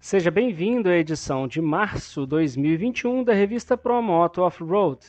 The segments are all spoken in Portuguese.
Seja bem-vindo à edição de março 2021 da revista Promoto Off-Road.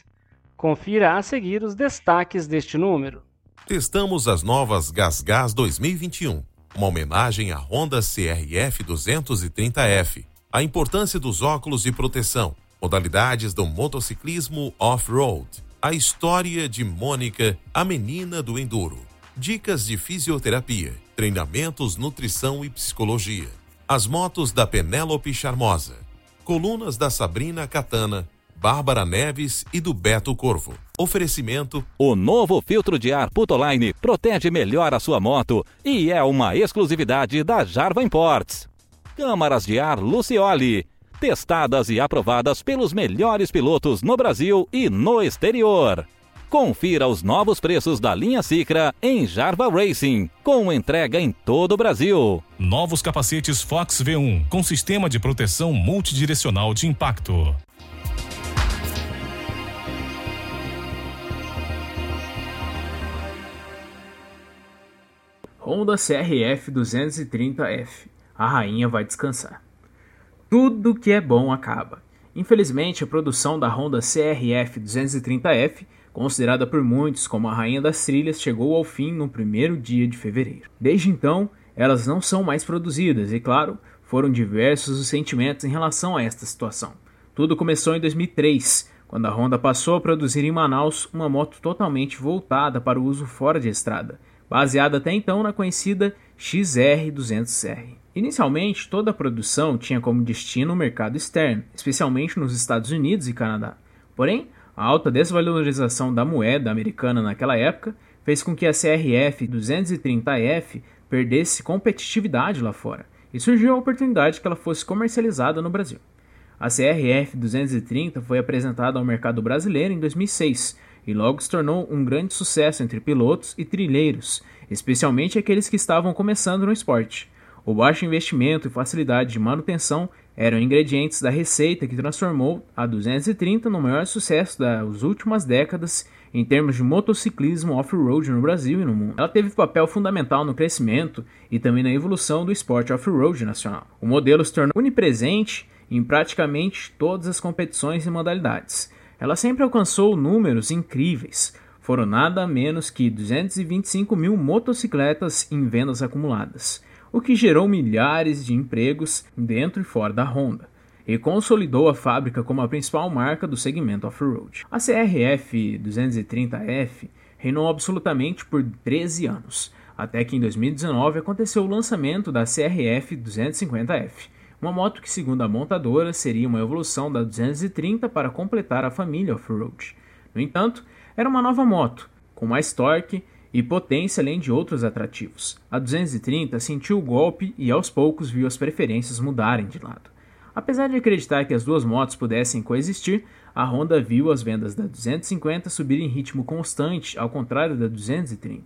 Confira a seguir os destaques deste número. Testamos as novas GasGas 2021, uma homenagem à Honda CRF 230F, a importância dos óculos de proteção, modalidades do motociclismo off-road, a história de Mônica, a menina do enduro, dicas de fisioterapia, treinamentos, nutrição e psicologia, as motos da Penélope Charmosa, colunas da Sabrina Catana, Bárbara Neves e do Beto Corvo. Oferecimento: O novo filtro de ar Putoline protege melhor a sua moto e é uma exclusividade da Jarva Imports. Câmaras de ar Lucioli, testadas e aprovadas pelos melhores pilotos no Brasil e no exterior. Confira os novos preços da linha Cicra em Jarva Racing, com entrega em todo o Brasil. Novos capacetes Fox V1 com sistema de proteção multidirecional de impacto. Honda CRF 230F. A rainha vai descansar. Tudo que é bom acaba. Infelizmente, a produção da Honda CRF 230F, considerada por muitos como a rainha das trilhas, chegou ao fim no primeiro dia de fevereiro. Desde então, elas não são mais produzidas e, claro, foram diversos os sentimentos em relação a esta situação. Tudo começou em 2003, quando a Honda passou a produzir em Manaus uma moto totalmente voltada para o uso fora de estrada, baseada até então na conhecida XR200R. Inicialmente, toda a produção tinha como destino o mercado externo, especialmente nos Estados Unidos e Canadá. Porém, a alta desvalorização da moeda americana naquela época fez com que a CRF 230F perdesse competitividade lá fora, e surgiu a oportunidade que ela fosse comercializada no Brasil. A CRF 230 foi apresentada ao mercado brasileiro em 2006 e logo se tornou um grande sucesso entre pilotos e trilheiros, especialmente aqueles que estavam começando no esporte. O baixo investimento e facilidade de manutenção eram ingredientes da receita que transformou a 230 no maior sucesso das últimas décadas em termos de motociclismo off-road no Brasil e no mundo. Ela teve papel fundamental no crescimento e também na evolução do esporte off-road nacional. O modelo se tornou onipresente em praticamente todas as competições e modalidades. Ela sempre alcançou números incríveis. Foram nada menos que 225 mil motocicletas em vendas acumuladas, o que gerou milhares de empregos dentro e fora da Honda e consolidou a fábrica como a principal marca do segmento off-road. A CRF 230F reinou absolutamente por 13 anos, até que em 2019 aconteceu o lançamento da CRF 250F, uma moto que, segundo a montadora, seria uma evolução da 230 para completar a família off-road. No entanto, era uma nova moto, com mais torque e potência além de outros atrativos. A 230 sentiu o golpe e aos poucos viu as preferências mudarem de lado. Apesar de acreditar que as duas motos pudessem coexistir, a Honda viu as vendas da 250 subir em ritmo constante, ao contrário da 230.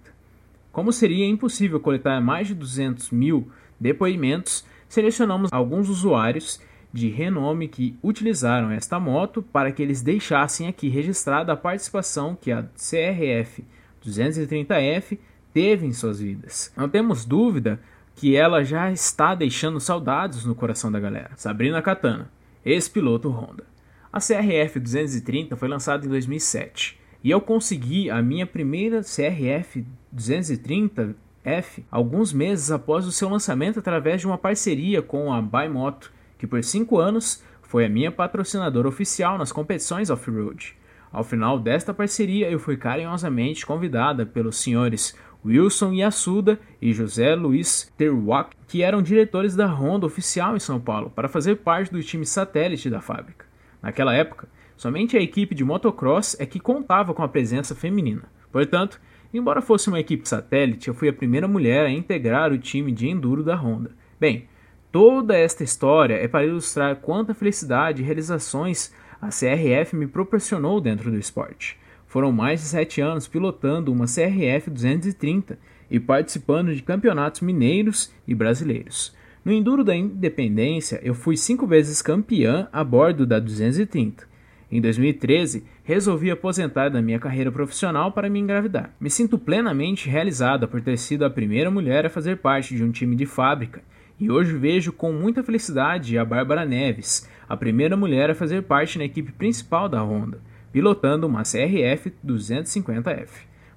Como seria impossível coletar mais de 200 mil depoimentos, selecionamos alguns usuários de renome que utilizaram esta moto para que eles deixassem aqui registrada a participação que a CRF 230F teve em suas vidas. Não temos dúvida que ela já está deixando saudades no coração da galera. Sabrina Katana, ex-piloto Honda. A CRF 230 foi lançada em 2007 e eu consegui a minha primeira CRF 230 F alguns meses após o seu lançamento através de uma parceria com a Bymoto, que por cinco anos foi a minha patrocinadora oficial nas competições off-road. Ao final desta parceria, eu fui carinhosamente convidada pelos senhores Wilson Yasuda e José Luiz Terwak, que eram diretores da Honda oficial em São Paulo, para fazer parte do time satélite da fábrica. Naquela época, somente a equipe de motocross é que contava com a presença feminina. Portanto, Embora fosse uma equipe satélite, eu fui a primeira mulher a integrar o time de enduro da Honda. Bem, toda esta história é para ilustrar quanta felicidade e realizações a CRF me proporcionou dentro do esporte. Foram mais de sete anos pilotando uma CRF 230 e participando de campeonatos mineiros e brasileiros. No Enduro da Independência, eu fui cinco vezes campeã a bordo da 230 em 2013, resolvi aposentar da minha carreira profissional para me engravidar. Me sinto plenamente realizada por ter sido a primeira mulher a fazer parte de um time de fábrica e hoje vejo com muita felicidade a Bárbara Neves, a primeira mulher a fazer parte na equipe principal da Honda, pilotando uma CRF 250F.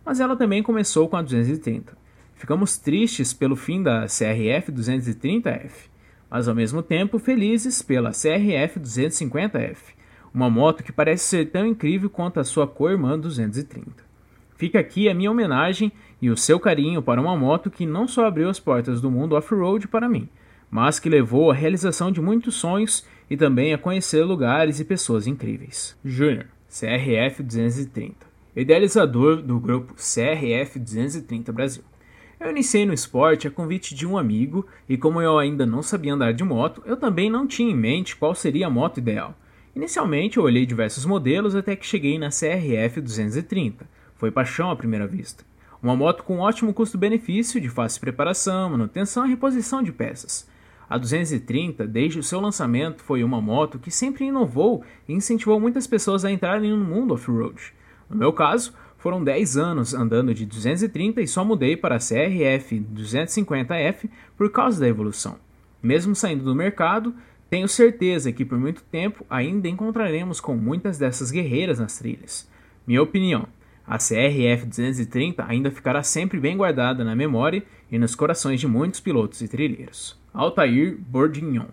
Mas ela também começou com a 230. Ficamos tristes pelo fim da CRF 230F, mas ao mesmo tempo felizes pela CRF 250F, uma moto que parece ser tão incrível quanto a sua co-irmã 230. Fica aqui a minha homenagem e o seu carinho para uma moto que não só abriu as portas do mundo off-road para mim, mas que levou à realização de muitos sonhos e também a conhecer lugares e pessoas incríveis. Júnior, CRF 230, idealizador do grupo CRF 230 Brasil. Eu iniciei no esporte a convite de um amigo e como eu ainda não sabia andar de moto, eu também não tinha em mente qual seria a moto ideal. Inicialmente eu olhei diversos modelos até que cheguei na CRF 230. Foi paixão à primeira vista. Uma moto com ótimo custo-benefício, de fácil preparação, manutenção e reposição de peças. A 230, desde o seu lançamento, foi uma moto que sempre inovou e incentivou muitas pessoas a entrarem no mundo off-road. No meu caso, foram 10 anos andando de 230 e só mudei para a CRF 250F por causa da evolução. Mesmo saindo do mercado, tenho certeza que por muito tempo ainda encontraremos com muitas dessas guerreiras nas trilhas. Minha opinião, a CRF 230 ainda ficará sempre bem guardada na memória e nos corações de muitos pilotos e trilheiros. Altair Bordignon,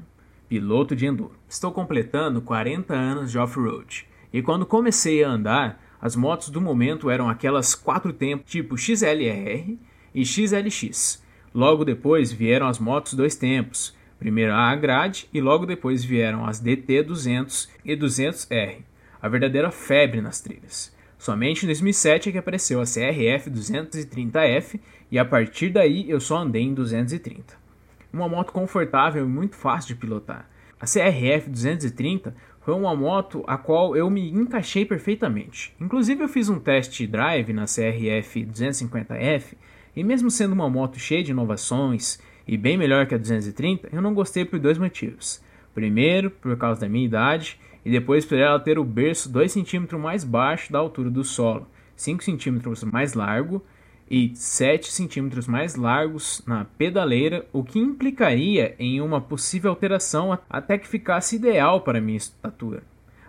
piloto de enduro. Estou completando 40 anos de off-road e quando comecei a andar, as motos do momento eram aquelas quatro tempos tipo XLR e XLX. Logo depois vieram as motos dois tempos, primeiro a grade e logo depois vieram as DT 200 e 200R, a verdadeira febre nas trilhas. Somente em 2007 é que apareceu a CRF 230F e a partir daí eu só andei em 230. Uma moto confortável e muito fácil de pilotar. A CRF 230 foi uma moto a qual eu me encaixei perfeitamente. Inclusive eu fiz um test drive na CRF 250F e mesmo sendo uma moto cheia de inovações e bem melhor que a 230, eu não gostei por dois motivos. Primeiro, por causa da minha idade, e depois por ela ter o berço 2 cm mais baixo da altura do solo, 5 cm mais largo e 7 centímetros mais largos na pedaleira, o que implicaria em uma possível alteração até que ficasse ideal para minha estatura.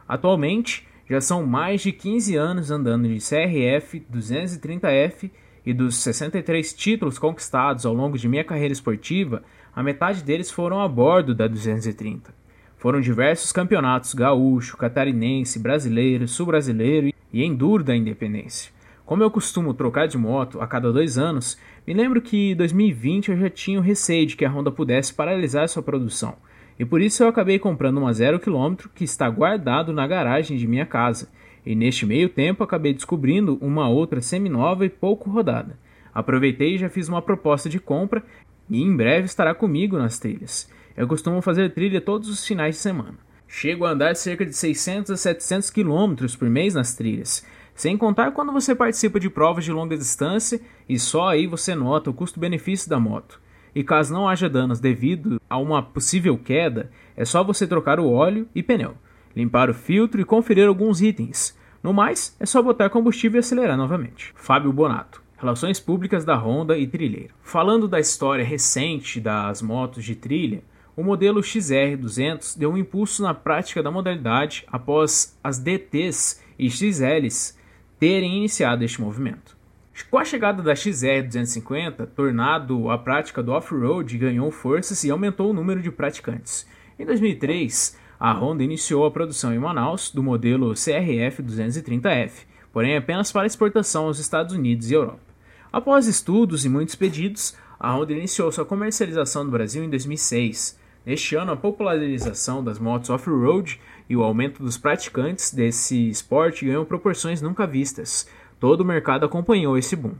Atualmente, já são mais de 15 anos andando de CRF 230F e dos 63 títulos conquistados ao longo de minha carreira esportiva, a metade deles foram a bordo da 230. Foram diversos campeonatos gaúcho, catarinense, brasileiro, sul-brasileiro e enduro da independência. Como eu costumo trocar de moto a cada dois anos, me lembro que em 2020 eu já tinha o receio de que a Honda pudesse paralisar sua produção, e por isso eu acabei comprando uma zero quilômetro que está guardado na garagem de minha casa, e neste meio tempo acabei descobrindo uma outra semi-nova e pouco rodada. Aproveitei e já fiz uma proposta de compra e em breve estará comigo nas trilhas. Eu costumo fazer trilha todos os finais de semana. Chego a andar cerca de 600 a 700 quilômetros por mês nas trilhas, sem contar quando você participa de provas de longa distância e só aí você nota o custo-benefício da moto. E caso não haja danos devido a uma possível queda, é só você trocar o óleo e pneu, limpar o filtro e conferir alguns itens. No mais, é só botar combustível e acelerar novamente. Fábio Bonato, Relações Públicas da Honda e Trilheiro. Falando da história recente das motos de trilha, o modelo XR200 deu um impulso na prática da modalidade após as DTs e XLs terem iniciado este movimento. Com a chegada da XR250, tornado a prática do off-road ganhou forças e aumentou o número de praticantes. Em 2003, a Honda iniciou a produção em Manaus do modelo CRF 230F, porém apenas para exportação aos Estados Unidos e Europa. Após estudos e muitos pedidos, a Honda iniciou sua comercialização no Brasil em 2006. Neste ano, a popularização das motos off-road e o aumento dos praticantes desse esporte ganhou proporções nunca vistas. Todo o mercado acompanhou esse boom.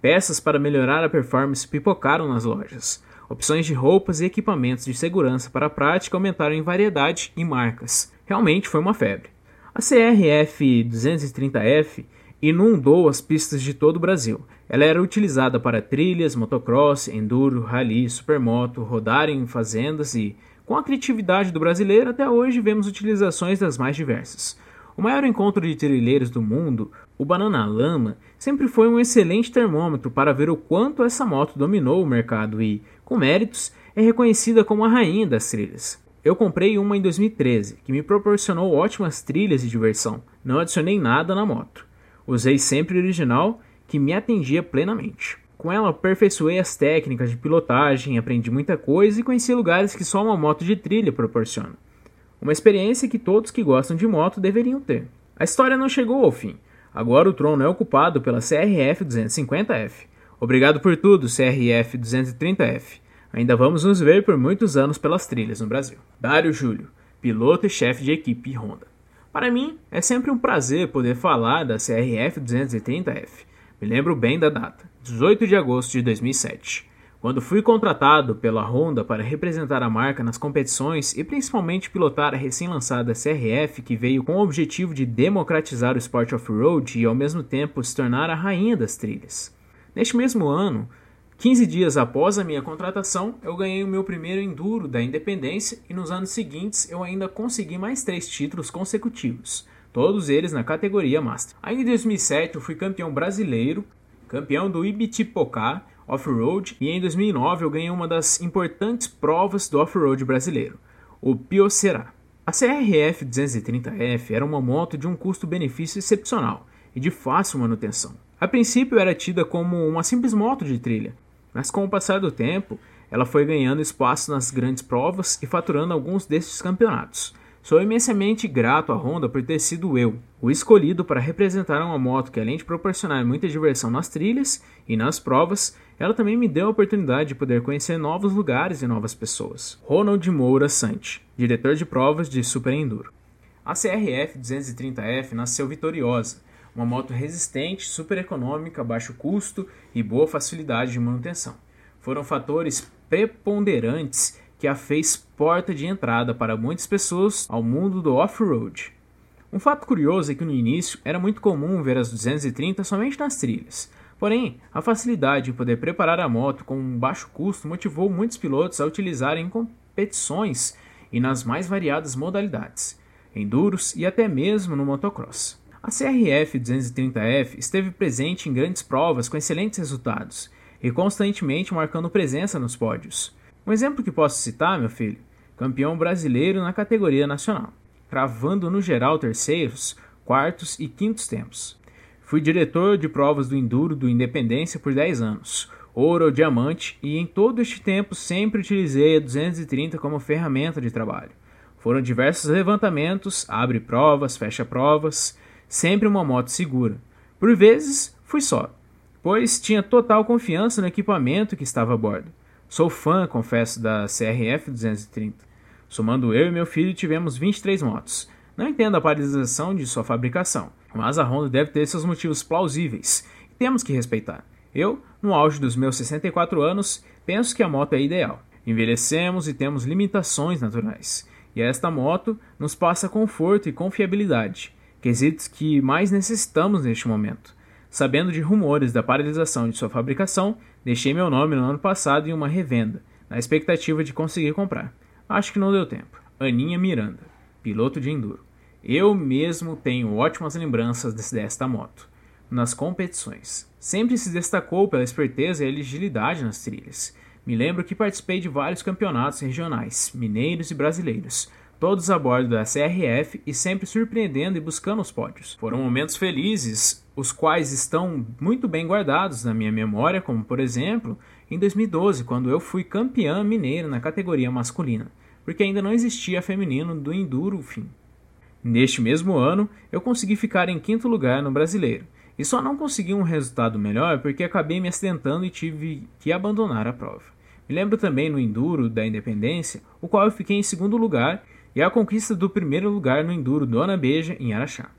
Peças para melhorar a performance pipocaram nas lojas. Opções de roupas e equipamentos de segurança para a prática aumentaram em variedade e marcas. Realmente foi uma febre. A CRF 230F inundou as pistas de todo o Brasil. Ela era utilizada para trilhas, motocross, enduro, rally, supermoto, rodar em fazendas e com a criatividade do brasileiro, até hoje vemos utilizações das mais diversas. O maior encontro de trilheiros do mundo, o Banana Lama, sempre foi um excelente termômetro para ver o quanto essa moto dominou o mercado e, com méritos, é reconhecida como a rainha das trilhas. Eu comprei uma em 2013, que me proporcionou ótimas trilhas e diversão. Não adicionei nada na moto. Usei sempre original, que me atendia plenamente. Com ela, aperfeiçoei as técnicas de pilotagem, aprendi muita coisa e conheci lugares que só uma moto de trilha proporciona. Uma experiência que todos que gostam de moto deveriam ter. A história não chegou ao fim. Agora o trono é ocupado pela CRF 250F. Obrigado por tudo, CRF 230F. Ainda vamos nos ver por muitos anos pelas trilhas no Brasil. Dário Júlio, piloto e chefe de equipe Honda. Para mim, é sempre um prazer poder falar da CRF 230F. Me lembro bem da data, 18 de agosto de 2007, quando fui contratado pela Honda para representar a marca nas competições e principalmente pilotar a recém-lançada CRF que veio com o objetivo de democratizar o esporte off-road e ao mesmo tempo se tornar a rainha das trilhas. Neste mesmo ano, 15 dias após a minha contratação, eu ganhei o meu primeiro Enduro da Independência e nos anos seguintes eu ainda consegui mais três títulos consecutivos, todos eles na categoria Master. Ainda em 2007 eu fui campeão brasileiro, campeão do Ibitipocar Off-Road e em 2009 eu ganhei uma das importantes provas do off-road brasileiro, o Piocerá. A CRF 230F era uma moto de um custo-benefício excepcional e de fácil manutenção. A princípio era tida como uma simples moto de trilha, mas com o passar do tempo, ela foi ganhando espaço nas grandes provas e faturando alguns desses campeonatos. Sou imensamente grato à Honda por ter sido eu, o escolhido para representar uma moto que, além de proporcionar muita diversão nas trilhas e nas provas, ela também me deu a oportunidade de poder conhecer novos lugares e novas pessoas. Ronald Moura Sante, diretor de provas de Super Enduro. A CRF 230F nasceu vitoriosa, uma moto resistente, super econômica, baixo custo e boa facilidade de manutenção. Foram fatores preponderantes que a fez porta de entrada para muitas pessoas ao mundo do off-road. Um fato curioso é que no início era muito comum ver as 230 somente nas trilhas. Porém, a facilidade de poder preparar a moto com um baixo custo motivou muitos pilotos a utilizarem em competições e nas mais variadas modalidades, enduros e até mesmo no motocross. A CRF 230F esteve presente em grandes provas com excelentes resultados e constantemente marcando presença nos pódios. Um exemplo que posso citar, meu filho, campeão brasileiro na categoria nacional, cravando no geral terceiros, quartos e quintos tempos. Fui diretor de provas do Enduro do Independência por 10 anos, ouro ou diamante, e em todo este tempo sempre utilizei a 230 como ferramenta de trabalho. Foram diversos levantamentos, abre provas, fecha provas, sempre uma moto segura. Por vezes, fui só, pois tinha total confiança no equipamento que estava a bordo. Sou fã, confesso, da CRF 230. Somando eu e meu filho, tivemos 23 motos. Não entendo a paralisação de sua fabricação, mas a Honda deve ter seus motivos plausíveis e temos que respeitar. Eu, no auge dos meus 64 anos, penso que a moto é ideal. Envelhecemos e temos limitações naturais, e esta moto nos passa conforto e confiabilidade, quesitos que mais necessitamos neste momento. Sabendo de rumores da paralisação de sua fabricação, deixei meu nome no ano passado em uma revenda, na expectativa de conseguir comprar. Acho que não deu tempo. Aninha Miranda, piloto de enduro. Eu mesmo tenho ótimas lembranças desta moto. Nas competições. Sempre se destacou pela esperteza e agilidade nas trilhas. Me lembro que participei de vários campeonatos regionais, mineiros e brasileiros, todos a bordo da CRF e sempre surpreendendo e buscando os pódios. Foram momentos felizes, os quais estão muito bem guardados na minha memória, como por exemplo, em 2012, quando eu fui campeã mineira na categoria masculina, porque ainda não existia feminino do Enduro fim. Neste mesmo ano, eu consegui ficar em quinto lugar no brasileiro, e só não consegui um resultado melhor porque acabei me acidentando e tive que abandonar a prova. Me lembro também no Enduro da Independência, o qual eu fiquei em segundo lugar e a conquista do primeiro lugar no Enduro Dona Beja, em Araxá.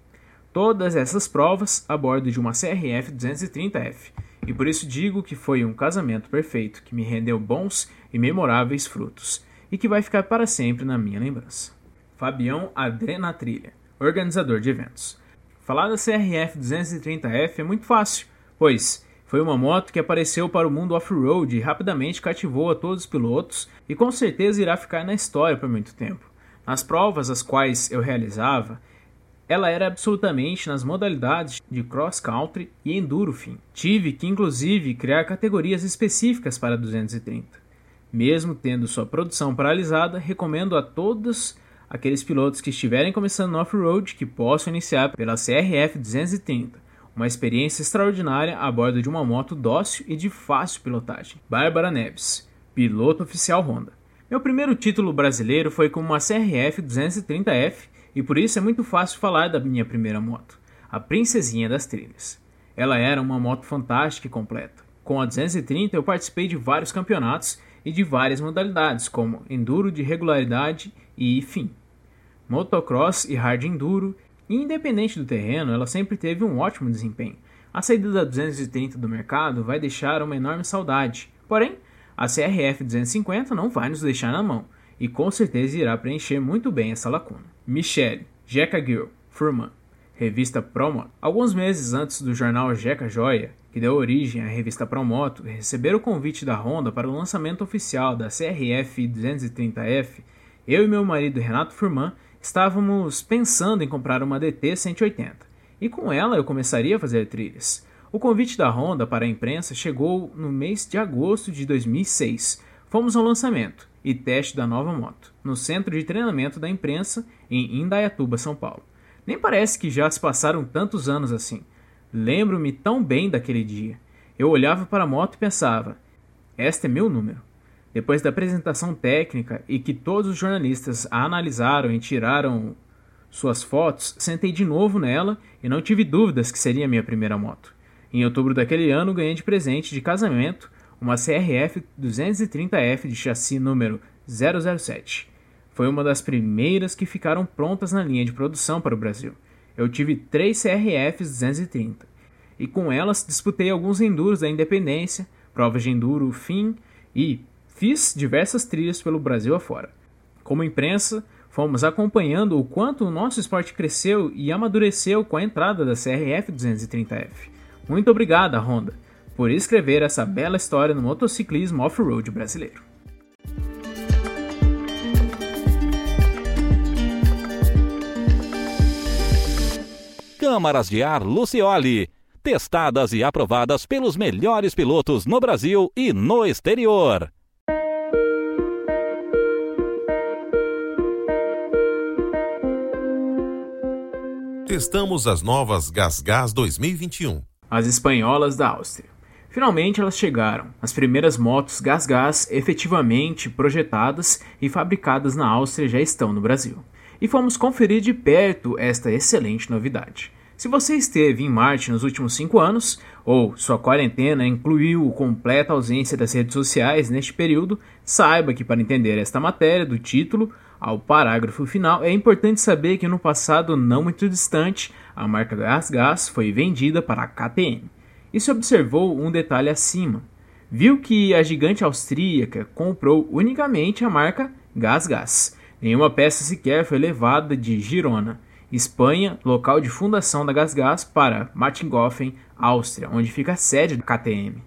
Todas essas provas a bordo de uma CRF 230F, e por isso digo que foi um casamento perfeito que me rendeu bons e memoráveis frutos, e que vai ficar para sempre na minha lembrança. Fabião Adrena Trilha, organizador de eventos. Falar da CRF 230F é muito fácil, pois foi uma moto que apareceu para o mundo off-road e rapidamente cativou a todos os pilotos e com certeza irá ficar na história por muito tempo. Nas provas as quais eu realizava, ela era absolutamente nas modalidades de cross country e enduro fim. Tive que inclusive criar categorias específicas para 230. Mesmo tendo sua produção paralisada, recomendo a todos aqueles pilotos que estiverem começando no off-road que possam iniciar pela CRF 230, uma experiência extraordinária a bordo de uma moto dócil e de fácil pilotagem. Bárbara Neves, piloto oficial Honda. Meu primeiro título brasileiro foi com uma CRF 230F e por isso é muito fácil falar da minha primeira moto, a Princesinha das Trilhas. Ela era uma moto fantástica e completa. Com a 230 eu participei de vários campeonatos e de várias modalidades, como enduro de regularidade e fim, motocross e hard enduro, e independente do terreno, ela sempre teve um ótimo desempenho. A saída da 230 do mercado vai deixar uma enorme saudade, porém, a CRF 250 não vai nos deixar na mão, e com certeza irá preencher muito bem essa lacuna. Michelle, Jeca Girl, Furman, revista Promoto. Alguns meses antes do jornal Jeca Joia, que deu origem à revista Promoto, receber o convite da Honda para o lançamento oficial da CRF 230F, eu e meu marido Renato Furman estávamos pensando em comprar uma DT 180, e com ela eu começaria a fazer trilhas. O convite da Honda para a imprensa chegou no mês de agosto de 2006. Fomos ao lançamento e teste da nova moto, no centro de treinamento da imprensa em Indaiatuba, São Paulo. Nem parece que já se passaram tantos anos assim. Lembro-me tão bem daquele dia. Eu olhava para a moto e pensava: este é meu número. Depois da apresentação técnica e que todos os jornalistas a analisaram e tiraram suas fotos, sentei de novo nela e não tive dúvidas que seria minha primeira moto. Em outubro daquele ano, ganhei de presente de casamento uma CRF 230F de chassi número 007. Foi uma das primeiras que ficaram prontas na linha de produção para o Brasil. Eu tive três CRFs 230 e com elas disputei alguns enduros da Independência, provas de enduro fim e fiz diversas trilhas pelo Brasil afora. Como imprensa, fomos acompanhando o quanto o nosso esporte cresceu e amadureceu com a entrada da CRF 230F. Muito obrigada, Honda por escrever essa bela história no motociclismo off-road brasileiro. Câmaras de ar Lucioli. Testadas e aprovadas pelos melhores pilotos no Brasil e no exterior. Testamos as novas GasGas 2021. As espanholas da Áustria. Finalmente elas chegaram, as primeiras motos gás-gás efetivamente projetadas e fabricadas na Áustria já estão no Brasil. E fomos conferir de perto esta excelente novidade. Se você esteve em Marte nos últimos 5 anos, ou sua quarentena incluiu completa ausência das redes sociais neste período, saiba que para entender esta matéria, do título ao parágrafo final, é importante saber que no passado não muito distante, a marca Gas Gas foi vendida para a KTM e se observou um detalhe acima. Viu que a gigante austríaca comprou unicamente a marca Gas Gas. Nenhuma peça sequer foi levada de Girona, Espanha, local de fundação da Gas Gas, para Martingofen, Áustria, onde fica a sede da KTM.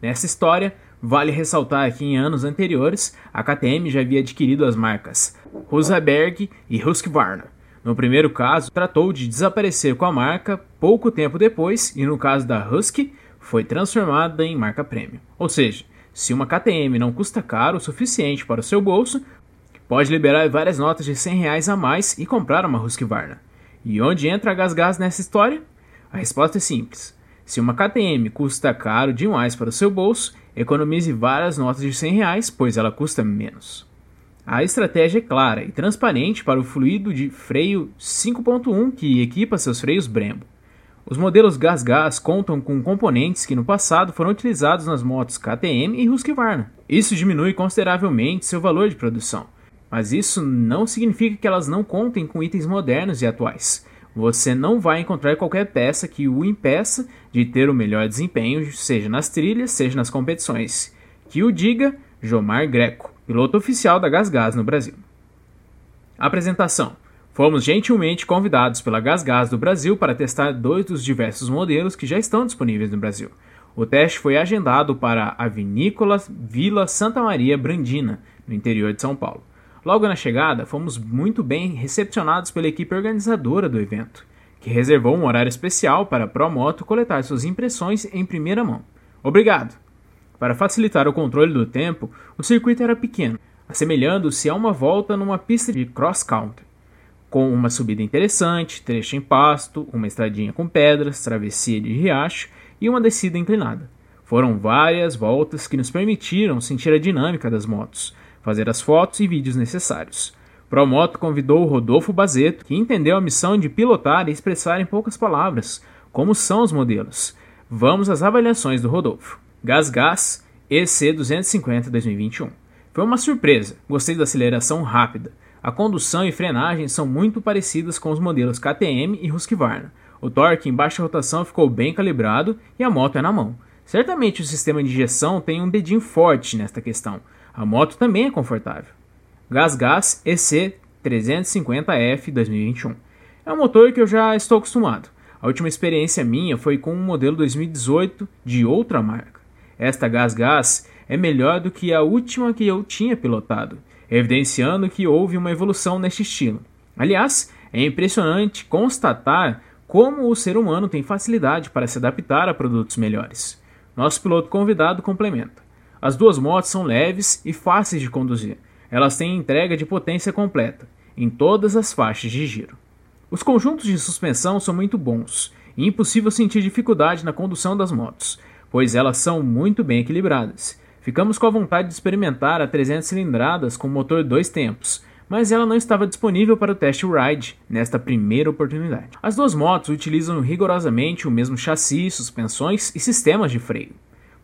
Nessa história, vale ressaltar que em anos anteriores, a KTM já havia adquirido as marcas Rosenberg e Husqvarna, no primeiro caso, tratou de desaparecer com a marca pouco tempo depois, e no caso da Husky, foi transformada em marca premium. Ou seja, se uma KTM não custa caro o suficiente para o seu bolso, pode liberar várias notas de 100 reais a mais e comprar uma Husqvarna. E onde entra a GasGas nessa história? A resposta é simples. Se uma KTM custa caro demais para o seu bolso, economize várias notas de 100 reais, pois ela custa menos. A estratégia é clara e transparente para o fluido de freio 5.1 que equipa seus freios Brembo. Os modelos Gas-Gas contam com componentes que no passado foram utilizados nas motos KTM e Husqvarna. Isso diminui consideravelmente seu valor de produção, mas isso não significa que elas não contem com itens modernos e atuais. Você não vai encontrar qualquer peça que o impeça de ter o melhor desempenho, seja nas trilhas, seja nas competições. Que o diga Jomar Greco piloto oficial da GasGas no Brasil. Apresentação: Fomos gentilmente convidados pela GasGas do Brasil para testar dois dos diversos modelos que já estão disponíveis no Brasil. O teste foi agendado para a Vinícola Vila Santa Maria Brandina, no interior de São Paulo. Logo na chegada, fomos muito bem recepcionados pela equipe organizadora do evento, que reservou um horário especial para a ProMoto coletar suas impressões em primeira mão. Obrigado! Para facilitar o controle do tempo, o circuito era pequeno, assemelhando-se a uma volta numa pista de cross-country, com uma subida interessante, trecho em pasto, uma estradinha com pedras, travessia de riacho e uma descida inclinada. Foram várias voltas que nos permitiram sentir a dinâmica das motos, fazer as fotos e vídeos necessários. Promoto convidou Rodolfo Bazeto, que entendeu a missão de pilotar e expressar em poucas palavras como são os modelos. Vamos às avaliações do Rodolfo. Gas Gas EC 250 2021. Foi uma surpresa, gostei da aceleração rápida. A condução e frenagem são muito parecidas com os modelos KTM e Husqvarna. O torque em baixa rotação ficou bem calibrado e a moto é na mão. Certamente o sistema de injeção tem um dedinho forte nesta questão, a moto também é confortável. GasGas EC 350F 2021. É um motor que eu já estou acostumado. A última experiência minha foi com um modelo 2018 de outra marca. Esta GasGas é melhor do que a última que eu tinha pilotado, evidenciando que houve uma evolução neste estilo. Aliás, é impressionante constatar como o ser humano tem facilidade para se adaptar a produtos melhores. Nosso piloto convidado complementa. As duas motos são leves e fáceis de conduzir. Elas têm entrega de potência completa, em todas as faixas de giro. Os conjuntos de suspensão são muito bons e impossível sentir dificuldade na condução das motos, pois elas são muito bem equilibradas. Ficamos com a vontade de experimentar a 300 cilindradas com motor dois tempos, mas ela não estava disponível para o test ride nesta primeira oportunidade. As duas motos utilizam rigorosamente o mesmo chassi, suspensões e sistemas de freio.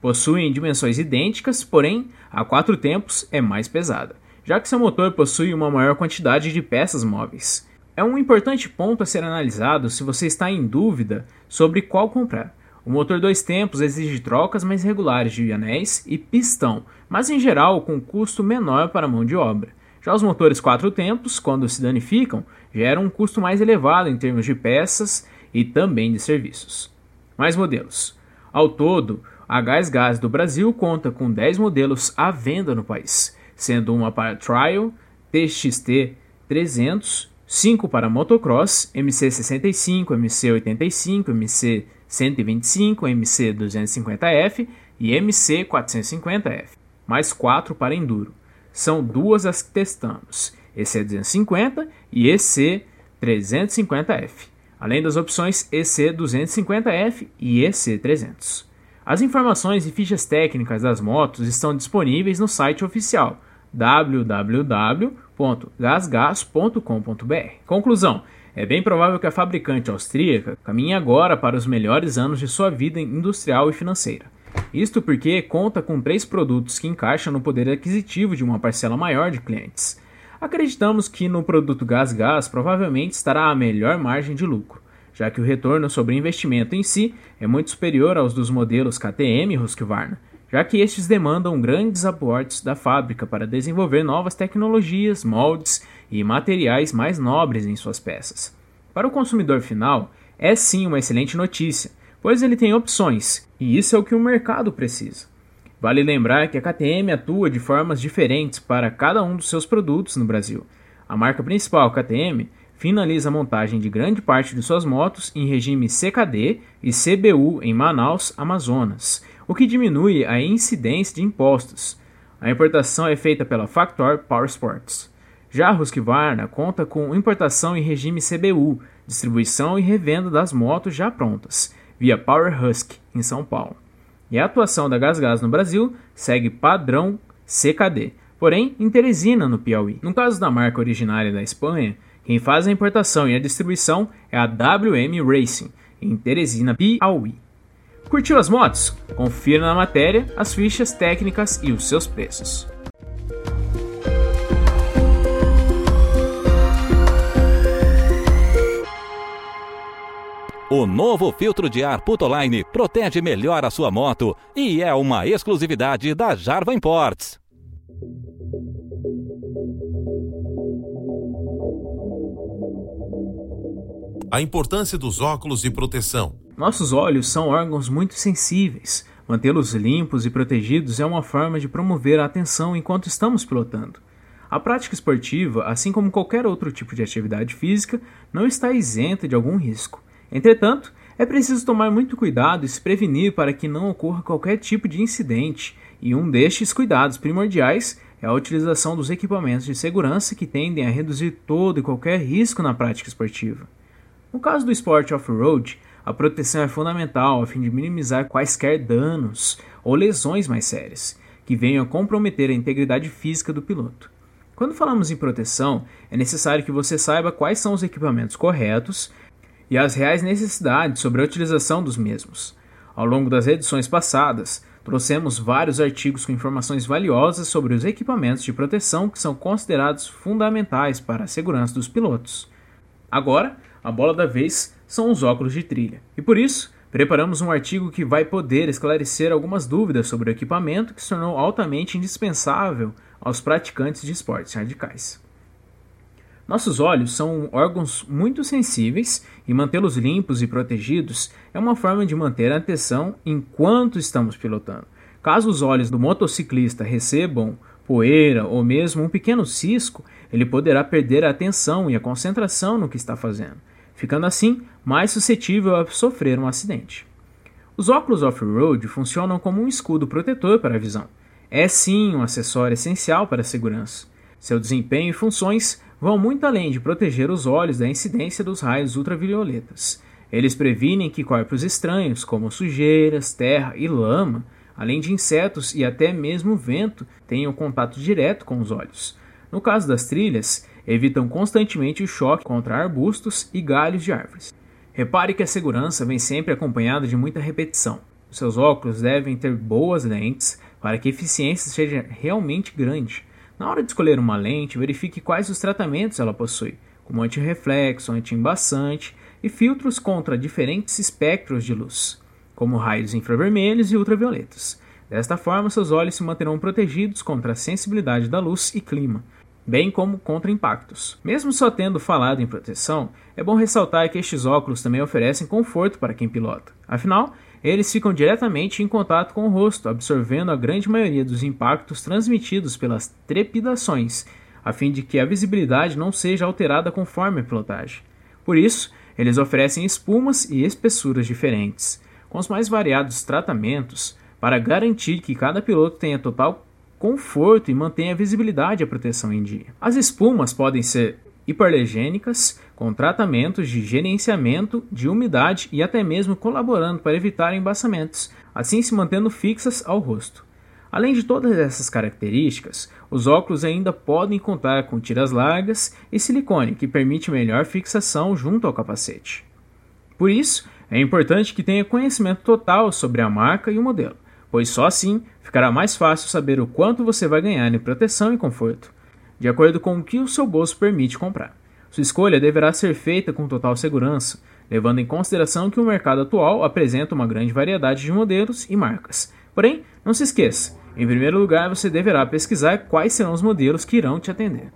Possuem dimensões idênticas, porém, a quatro tempos é mais pesada, já que seu motor possui uma maior quantidade de peças móveis. É um importante ponto a ser analisado se você está em dúvida sobre qual comprar. O motor dois tempos exige trocas mais regulares de anéis e pistão, mas em geral com custo menor para a mão de obra. Já os motores quatro tempos, quando se danificam, geram um custo mais elevado em termos de peças e também de serviços. Mais modelos. Ao todo, a Gás Gás do Brasil conta com 10 modelos à venda no país, sendo uma para Trial, TXT 300, 5 para Motocross, MC65, MC85, MC125, MC250F e MC450F, mais 4 para Enduro. São duas as que testamos, EC250 e EC350F, além das opções EC250F e EC300. As informações e fichas técnicas das motos estão disponíveis no site oficial www.gasgas.com.br. Conclusão: é bem provável que a fabricante austríaca caminhe agora para os melhores anos de sua vida industrial e financeira. Isto porque conta com três produtos que encaixam no poder aquisitivo de uma parcela maior de clientes. Acreditamos que no produto Gás Gás provavelmente estará a melhor margem de lucro já que o retorno sobre o investimento em si é muito superior aos dos modelos KTM e Husqvarna, já que estes demandam grandes aportes da fábrica para desenvolver novas tecnologias, moldes e materiais mais nobres em suas peças. Para o consumidor final, é sim uma excelente notícia, pois ele tem opções, e isso é o que o mercado precisa. Vale lembrar que a KTM atua de formas diferentes para cada um dos seus produtos no Brasil. A marca principal, KTM, finaliza a montagem de grande parte de suas motos em regime CKD e CBU em Manaus, Amazonas, o que diminui a incidência de impostos. A importação é feita pela Factor Powersports. Já Husqvarna conta com importação em regime CBU, distribuição e revenda das motos já prontas, via Power Husk, em São Paulo. E a atuação da GasGas no Brasil segue padrão CKD, porém em Teresina, no Piauí. No caso da marca originária da Espanha, quem faz a importação e a distribuição é a WM Racing, em Teresina, Piauí. Curtiu as motos? Confira na matéria as fichas técnicas e os seus preços. O novo filtro de ar Putoline protege melhor a sua moto e é uma exclusividade da Jarva Imports. A importância dos óculos de proteção. Nossos olhos são órgãos muito sensíveis. Mantê-los limpos e protegidos é uma forma de promover a atenção enquanto estamos pilotando. A prática esportiva, assim como qualquer outro tipo de atividade física, não está isenta de algum risco. Entretanto, é preciso tomar muito cuidado e se prevenir para que não ocorra qualquer tipo de incidente, e um destes cuidados primordiais é a utilização dos equipamentos de segurança que tendem a reduzir todo e qualquer risco na prática esportiva. No caso do esporte off-road, a proteção é fundamental a fim de minimizar quaisquer danos ou lesões mais sérias que venham a comprometer a integridade física do piloto. Quando falamos em proteção, é necessário que você saiba quais são os equipamentos corretos e as reais necessidades sobre a utilização dos mesmos. Ao longo das edições passadas, trouxemos vários artigos com informações valiosas sobre os equipamentos de proteção que são considerados fundamentais para a segurança dos pilotos. Agora, a bola da vez são os óculos de trilha. E por isso, preparamos um artigo que vai poder esclarecer algumas dúvidas sobre o equipamento que se tornou altamente indispensável aos praticantes de esportes radicais. Nossos olhos são órgãos muito sensíveis e mantê-los limpos e protegidos é uma forma de manter a atenção enquanto estamos pilotando. Caso os olhos do motociclista recebam poeira ou mesmo um pequeno cisco, ele poderá perder a atenção e a concentração no que está fazendo, ficando assim mais suscetível a sofrer um acidente. Os óculos off-road funcionam como um escudo protetor para a visão, é sim um acessório essencial para a segurança. Seu desempenho e funções vão muito além de proteger os olhos da incidência dos raios ultravioletas. Eles previnem que corpos estranhos, como sujeiras, terra e lama, além de insetos e até mesmo vento, tenham contato direto com os olhos. No caso das trilhas, evitam constantemente o choque contra arbustos e galhos de árvores. Repare que a segurança vem sempre acompanhada de muita repetição. Seus óculos devem ter boas lentes, para que a eficiência seja realmente grande. Na hora de escolher uma lente, verifique quais os tratamentos ela possui, como antirreflexo, antiembaçante e filtros contra diferentes espectros de luz, como raios infravermelhos e ultravioletas. Desta forma, seus olhos se manterão protegidos contra a sensibilidade da luz e clima, bem como contra impactos. Mesmo só tendo falado em proteção, é bom ressaltar que estes óculos também oferecem conforto para quem pilota. Afinal, eles ficam diretamente em contato com o rosto, absorvendo a grande maioria dos impactos transmitidos pelas trepidações, a fim de que a visibilidade não seja alterada conforme a pilotagem. Por isso, eles oferecem espumas e espessuras diferentes, com os mais variados tratamentos, para garantir que cada piloto tenha total conforto e mantenha a visibilidade e a proteção em dia. As espumas podem ser hiperlegênicas, com tratamentos de gerenciamento de umidade e até mesmo colaborando para evitar embaçamentos, assim se mantendo fixas ao rosto. Além de todas essas características, os óculos ainda podem contar com tiras largas e silicone, que permite melhor fixação junto ao capacete. Por isso, é importante que tenha conhecimento total sobre a marca e o modelo, pois só assim ficará mais fácil saber o quanto você vai ganhar em proteção e conforto, de acordo com o que o seu bolso permite comprar. Sua escolha deverá ser feita com total segurança, levando em consideração que o mercado atual apresenta uma grande variedade de modelos e marcas. Porém, não se esqueça, em primeiro lugar você deverá pesquisar quais serão os modelos que irão te atender.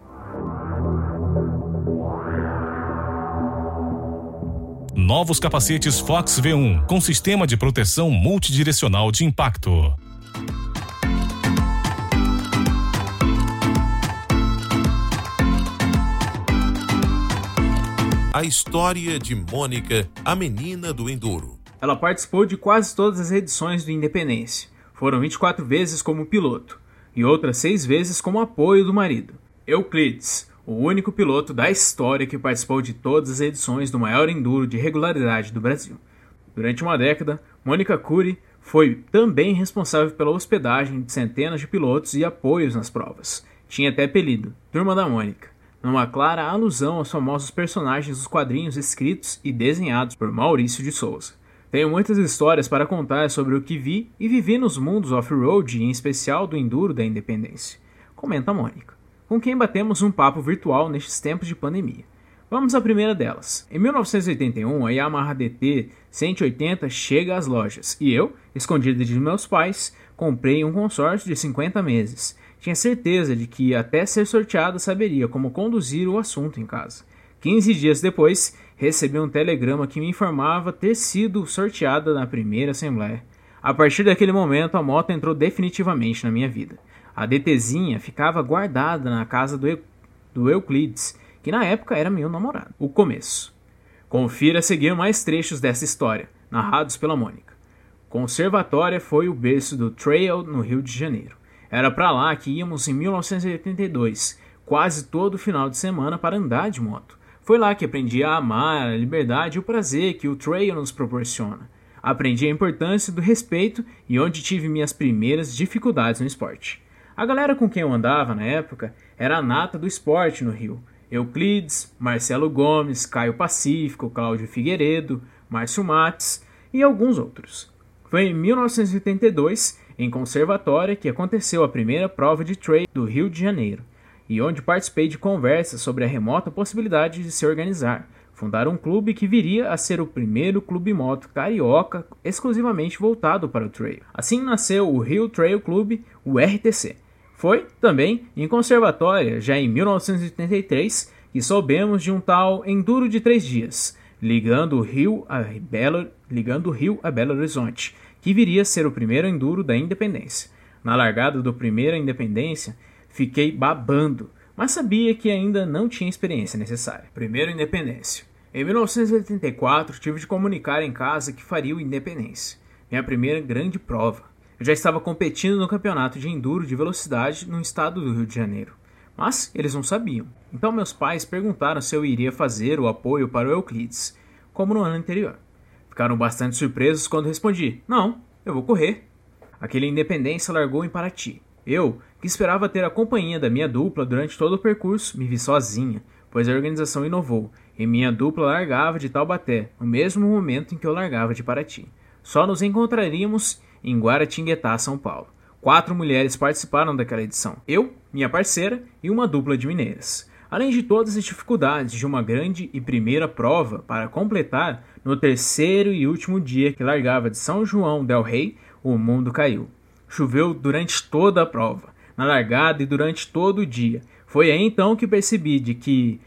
Novos capacetes Fox V1 com sistema de proteção multidirecional de impacto. A história de Mônica, a menina do Enduro. Ela participou de quase todas as edições do Independência. Foram 24 vezes como piloto e outras 6 vezes como apoio do marido. Euclides, o único piloto da história que participou de todas as edições do maior enduro de regularidade do Brasil. Durante uma década, Mônica Cury foi também responsável pela hospedagem de centenas de pilotos e apoios nas provas. Tinha até apelido, Turma da Mônica numa clara alusão aos famosos personagens dos quadrinhos escritos e desenhados por Maurício de Souza. Tenho muitas histórias para contar sobre o que vi e vivi nos mundos off-road e em especial do enduro da independência. Comenta Mônica, com quem batemos um papo virtual nestes tempos de pandemia. Vamos à primeira delas. Em 1981, a Yamaha DT 180 chega às lojas e eu, escondida de meus pais, comprei um consórcio de 50 meses tinha certeza de que, até ser sorteada, saberia como conduzir o assunto em casa. 15 dias depois, recebi um telegrama que me informava ter sido sorteada na primeira assembleia. A partir daquele momento, a moto entrou definitivamente na minha vida. A DTzinha ficava guardada na casa do, do Euclides, que na época era meu namorado. O começo. Confira a seguir mais trechos dessa história, narrados pela Mônica. Conservatória foi o berço do trail no Rio de Janeiro. Era para lá que íamos em 1982, quase todo final de semana para andar de moto. Foi lá que aprendi a amar a liberdade e o prazer que o trail nos proporciona. Aprendi a importância do respeito e onde tive minhas primeiras dificuldades no esporte. A galera com quem eu andava na época era a nata do esporte no Rio. Euclides, Marcelo Gomes, Caio Pacífico, Cláudio Figueiredo, Márcio Mates e alguns outros. Foi em 1982, em Conservatória, que aconteceu a primeira prova de trail do Rio de Janeiro, e onde participei de conversas sobre a remota possibilidade de se organizar, fundar um clube que viria a ser o primeiro clube moto carioca exclusivamente voltado para o trail. Assim nasceu o Rio Trail Club, o RTC. Foi também em Conservatória, já em 1983, que soubemos de um tal Enduro de três dias, ligando o Rio a Belo, ligando o Rio a Belo Horizonte, que viria a ser o primeiro Enduro da Independência. Na largada do primeiro Independência, fiquei babando, mas sabia que ainda não tinha experiência necessária. Primeiro Independência. Em 1984, tive de comunicar em casa que faria o Independência, minha primeira grande prova. Eu já estava competindo no campeonato de enduro de velocidade no estado do Rio de Janeiro, mas eles não sabiam. Então meus pais perguntaram se eu iria fazer o apoio para o Euclides, como no ano anterior. Ficaram bastante surpresos quando respondi: Não, eu vou correr. Aquele Independência largou em Paraty. Eu, que esperava ter a companhia da minha dupla durante todo o percurso, me vi sozinha, pois a organização inovou e minha dupla largava de Taubaté, no mesmo momento em que eu largava de Paraty. Só nos encontraríamos em Guaratinguetá, São Paulo. Quatro mulheres participaram daquela edição: eu, minha parceira e uma dupla de mineiras. Além de todas as dificuldades de uma grande e primeira prova para completar, no terceiro e último dia que largava de São João del Rei, o mundo caiu. Choveu durante toda a prova, na largada e durante todo o dia. Foi aí então que percebi de que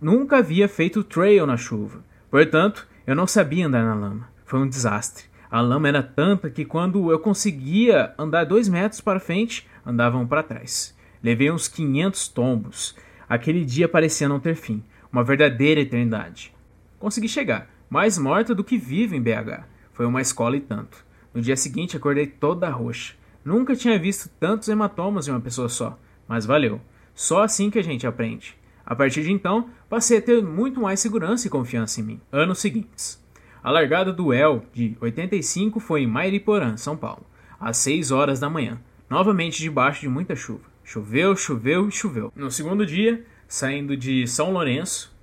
nunca havia feito trail na chuva. Portanto, eu não sabia andar na lama. Foi um desastre. A lama era tanta que quando eu conseguia andar dois metros para frente, andavam para trás. Levei uns 500 tombos. Aquele dia parecia não ter fim. Uma verdadeira eternidade. Consegui chegar, mais morta do que viva em BH. Foi uma escola e tanto. No dia seguinte acordei toda roxa. Nunca tinha visto tantos hematomas em uma pessoa só, mas valeu. Só assim que a gente aprende. A partir de então, passei a ter muito mais segurança e confiança em mim. Anos seguintes. A largada do El de 85 foi em Mairiporã, São Paulo, às 6 horas da manhã, novamente debaixo de muita chuva. Choveu, choveu e choveu. No segundo dia, saindo de São Lourenço,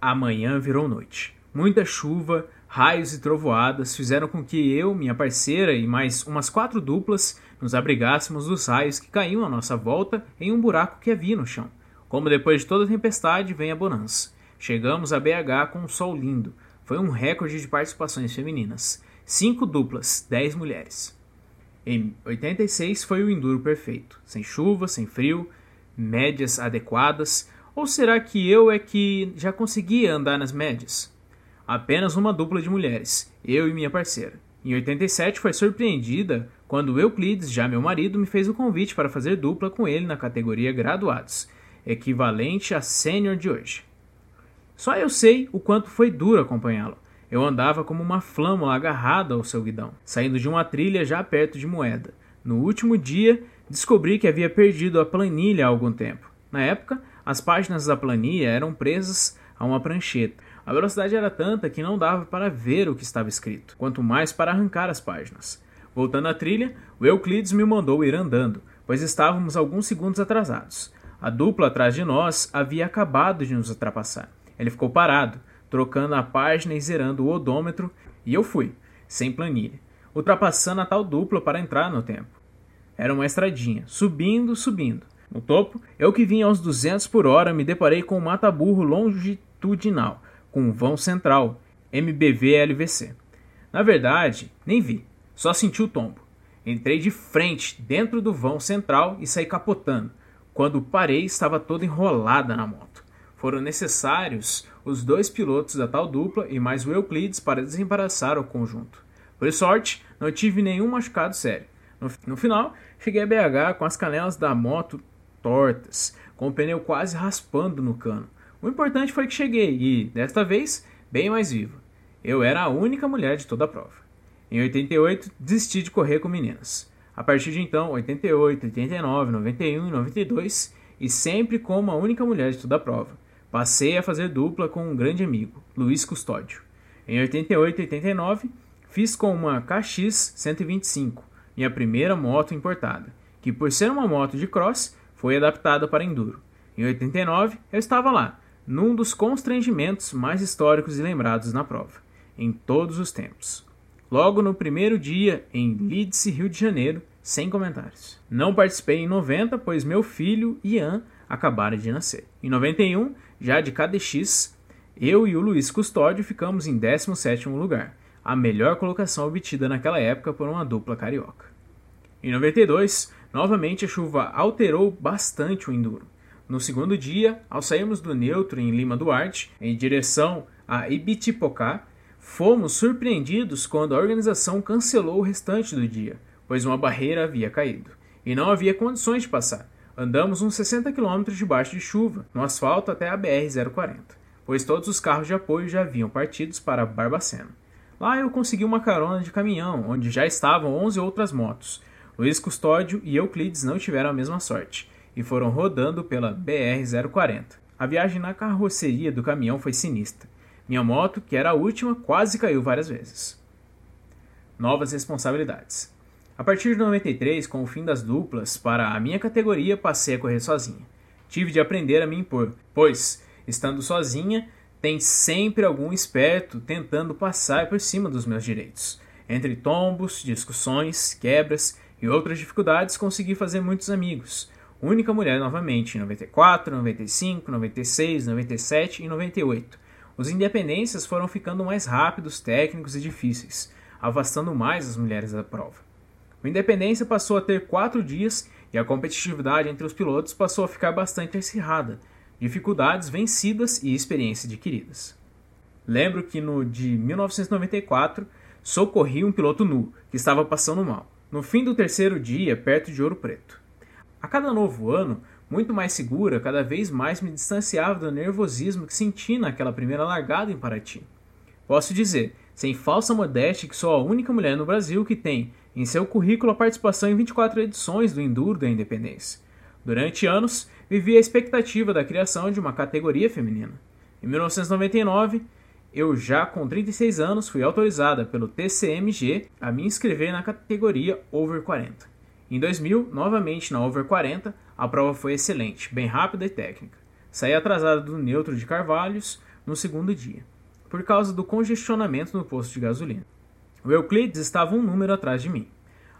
amanhã virou noite. Muita chuva, raios e trovoadas fizeram com que eu, minha parceira e mais umas quatro duplas nos abrigássemos dos raios que caíam à nossa volta em um buraco que havia no chão. Como depois de toda tempestade vem a bonança. Chegamos a BH com um sol lindo. Foi um recorde de participações femininas. Cinco duplas, dez mulheres. Em 86 foi o enduro perfeito, sem chuva, sem frio, médias adequadas. Ou será que eu é que já conseguia andar nas médias? Apenas uma dupla de mulheres, eu e minha parceira. Em 87 foi surpreendida quando Euclides, já meu marido, me fez o convite para fazer dupla com ele na categoria graduados, equivalente a sênior de hoje. Só eu sei o quanto foi duro acompanhá-lo. Eu andava como uma flâmula agarrada ao seu guidão, saindo de uma trilha já perto de Moeda. No último dia, descobri que havia perdido a planilha há algum tempo. Na época, as páginas da planilha eram presas a uma prancheta. A velocidade era tanta que não dava para ver o que estava escrito, quanto mais para arrancar as páginas. Voltando à trilha, o Euclides me mandou ir andando, pois estávamos alguns segundos atrasados. A dupla atrás de nós havia acabado de nos ultrapassar. Ele ficou parado, trocando a página e zerando o odômetro, e eu fui, sem planilha, ultrapassando a tal dupla para entrar no tempo. Era uma estradinha, subindo, subindo. No topo, eu que vinha aos 200 por hora me deparei com um mata-burro longitudinal, com vão central, MBV-LVC. Na verdade, nem vi, só senti o tombo. Entrei de frente dentro do vão central e saí capotando. Quando parei, estava toda enrolada na moto. Foram necessários os dois pilotos da tal dupla e mais o Euclides para desembaraçar o conjunto. Por sorte, não tive nenhum machucado sério, No, no final, cheguei a BH com as canelas da moto tortas, com o pneu quase raspando no cano. O importante foi que cheguei e, desta vez, bem mais vivo. Eu era a única mulher de toda a prova. Em 88, desisti de correr com meninas. A partir de então, 88, 89, 91 e 92, e sempre como a única mulher de toda a prova. Passei a fazer dupla com um grande amigo, Luiz Custódio. Em 88 e 89, fiz com uma KX 125, minha primeira moto importada, que por ser uma moto de cross, foi adaptada para enduro. Em 89, eu estava lá, num dos constrangimentos mais históricos e lembrados na prova, em todos os tempos. Logo no primeiro dia, em Leeds, Rio de Janeiro, sem comentários. Não participei em 90, pois meu filho, Ian, acabara de nascer. Em 91, já de KDX, eu e o Luiz Custódio ficamos em 17º lugar, a melhor colocação obtida naquela época por uma dupla carioca. Em 92, novamente a chuva alterou bastante o enduro. No segundo dia, ao sairmos do neutro em Lima Duarte, em direção a Ibitipocá, fomos surpreendidos quando a organização cancelou o restante do dia, pois uma barreira havia caído, e não havia condições de passar. Andamos uns 60 km debaixo de chuva, no asfalto até a BR-040, pois todos os carros de apoio já haviam partido para Barbacena. Lá eu consegui uma carona de caminhão, onde já estavam 11 outras motos. Luiz Custódio e Euclides não tiveram a mesma sorte, e foram rodando pela BR-040. A viagem na carroceria do caminhão foi sinistra. Minha moto, que era a última, quase caiu várias vezes. Novas responsabilidades. A partir de 93, com o fim das duplas, para a minha categoria passei a correr sozinha. Tive de aprender a me impor, pois, estando sozinha, tem sempre algum esperto tentando passar por cima dos meus direitos. Entre tombos, discussões, quebras e outras dificuldades, consegui fazer muitos amigos única mulher novamente em 94, 95, 96, 97 e 98. Os independências foram ficando mais rápidos, técnicos e difíceis, afastando mais as mulheres da prova. O Independência passou a ter quatro dias e a competitividade entre os pilotos passou a ficar bastante acirrada, dificuldades vencidas e experiências adquiridas. Lembro que no de 1994 socorri um piloto nu que estava passando mal, no fim do terceiro dia, perto de Ouro Preto. A cada novo ano, muito mais segura, cada vez mais me distanciava do nervosismo que senti naquela primeira largada em Paraty. Posso dizer, sem falsa modéstia, que sou a única mulher no Brasil que tem em seu currículo a participação em 24 edições do Enduro da Independência. Durante anos, vivi a expectativa da criação de uma categoria feminina. Em 1999, eu já com 36 anos fui autorizada pelo TCMG a me inscrever na categoria Over 40. Em 2000, novamente na Over 40, a prova foi excelente, bem rápida e técnica. Saí atrasado do neutro de Carvalhos no segundo dia, por causa do congestionamento no posto de gasolina. O Euclides estava um número atrás de mim.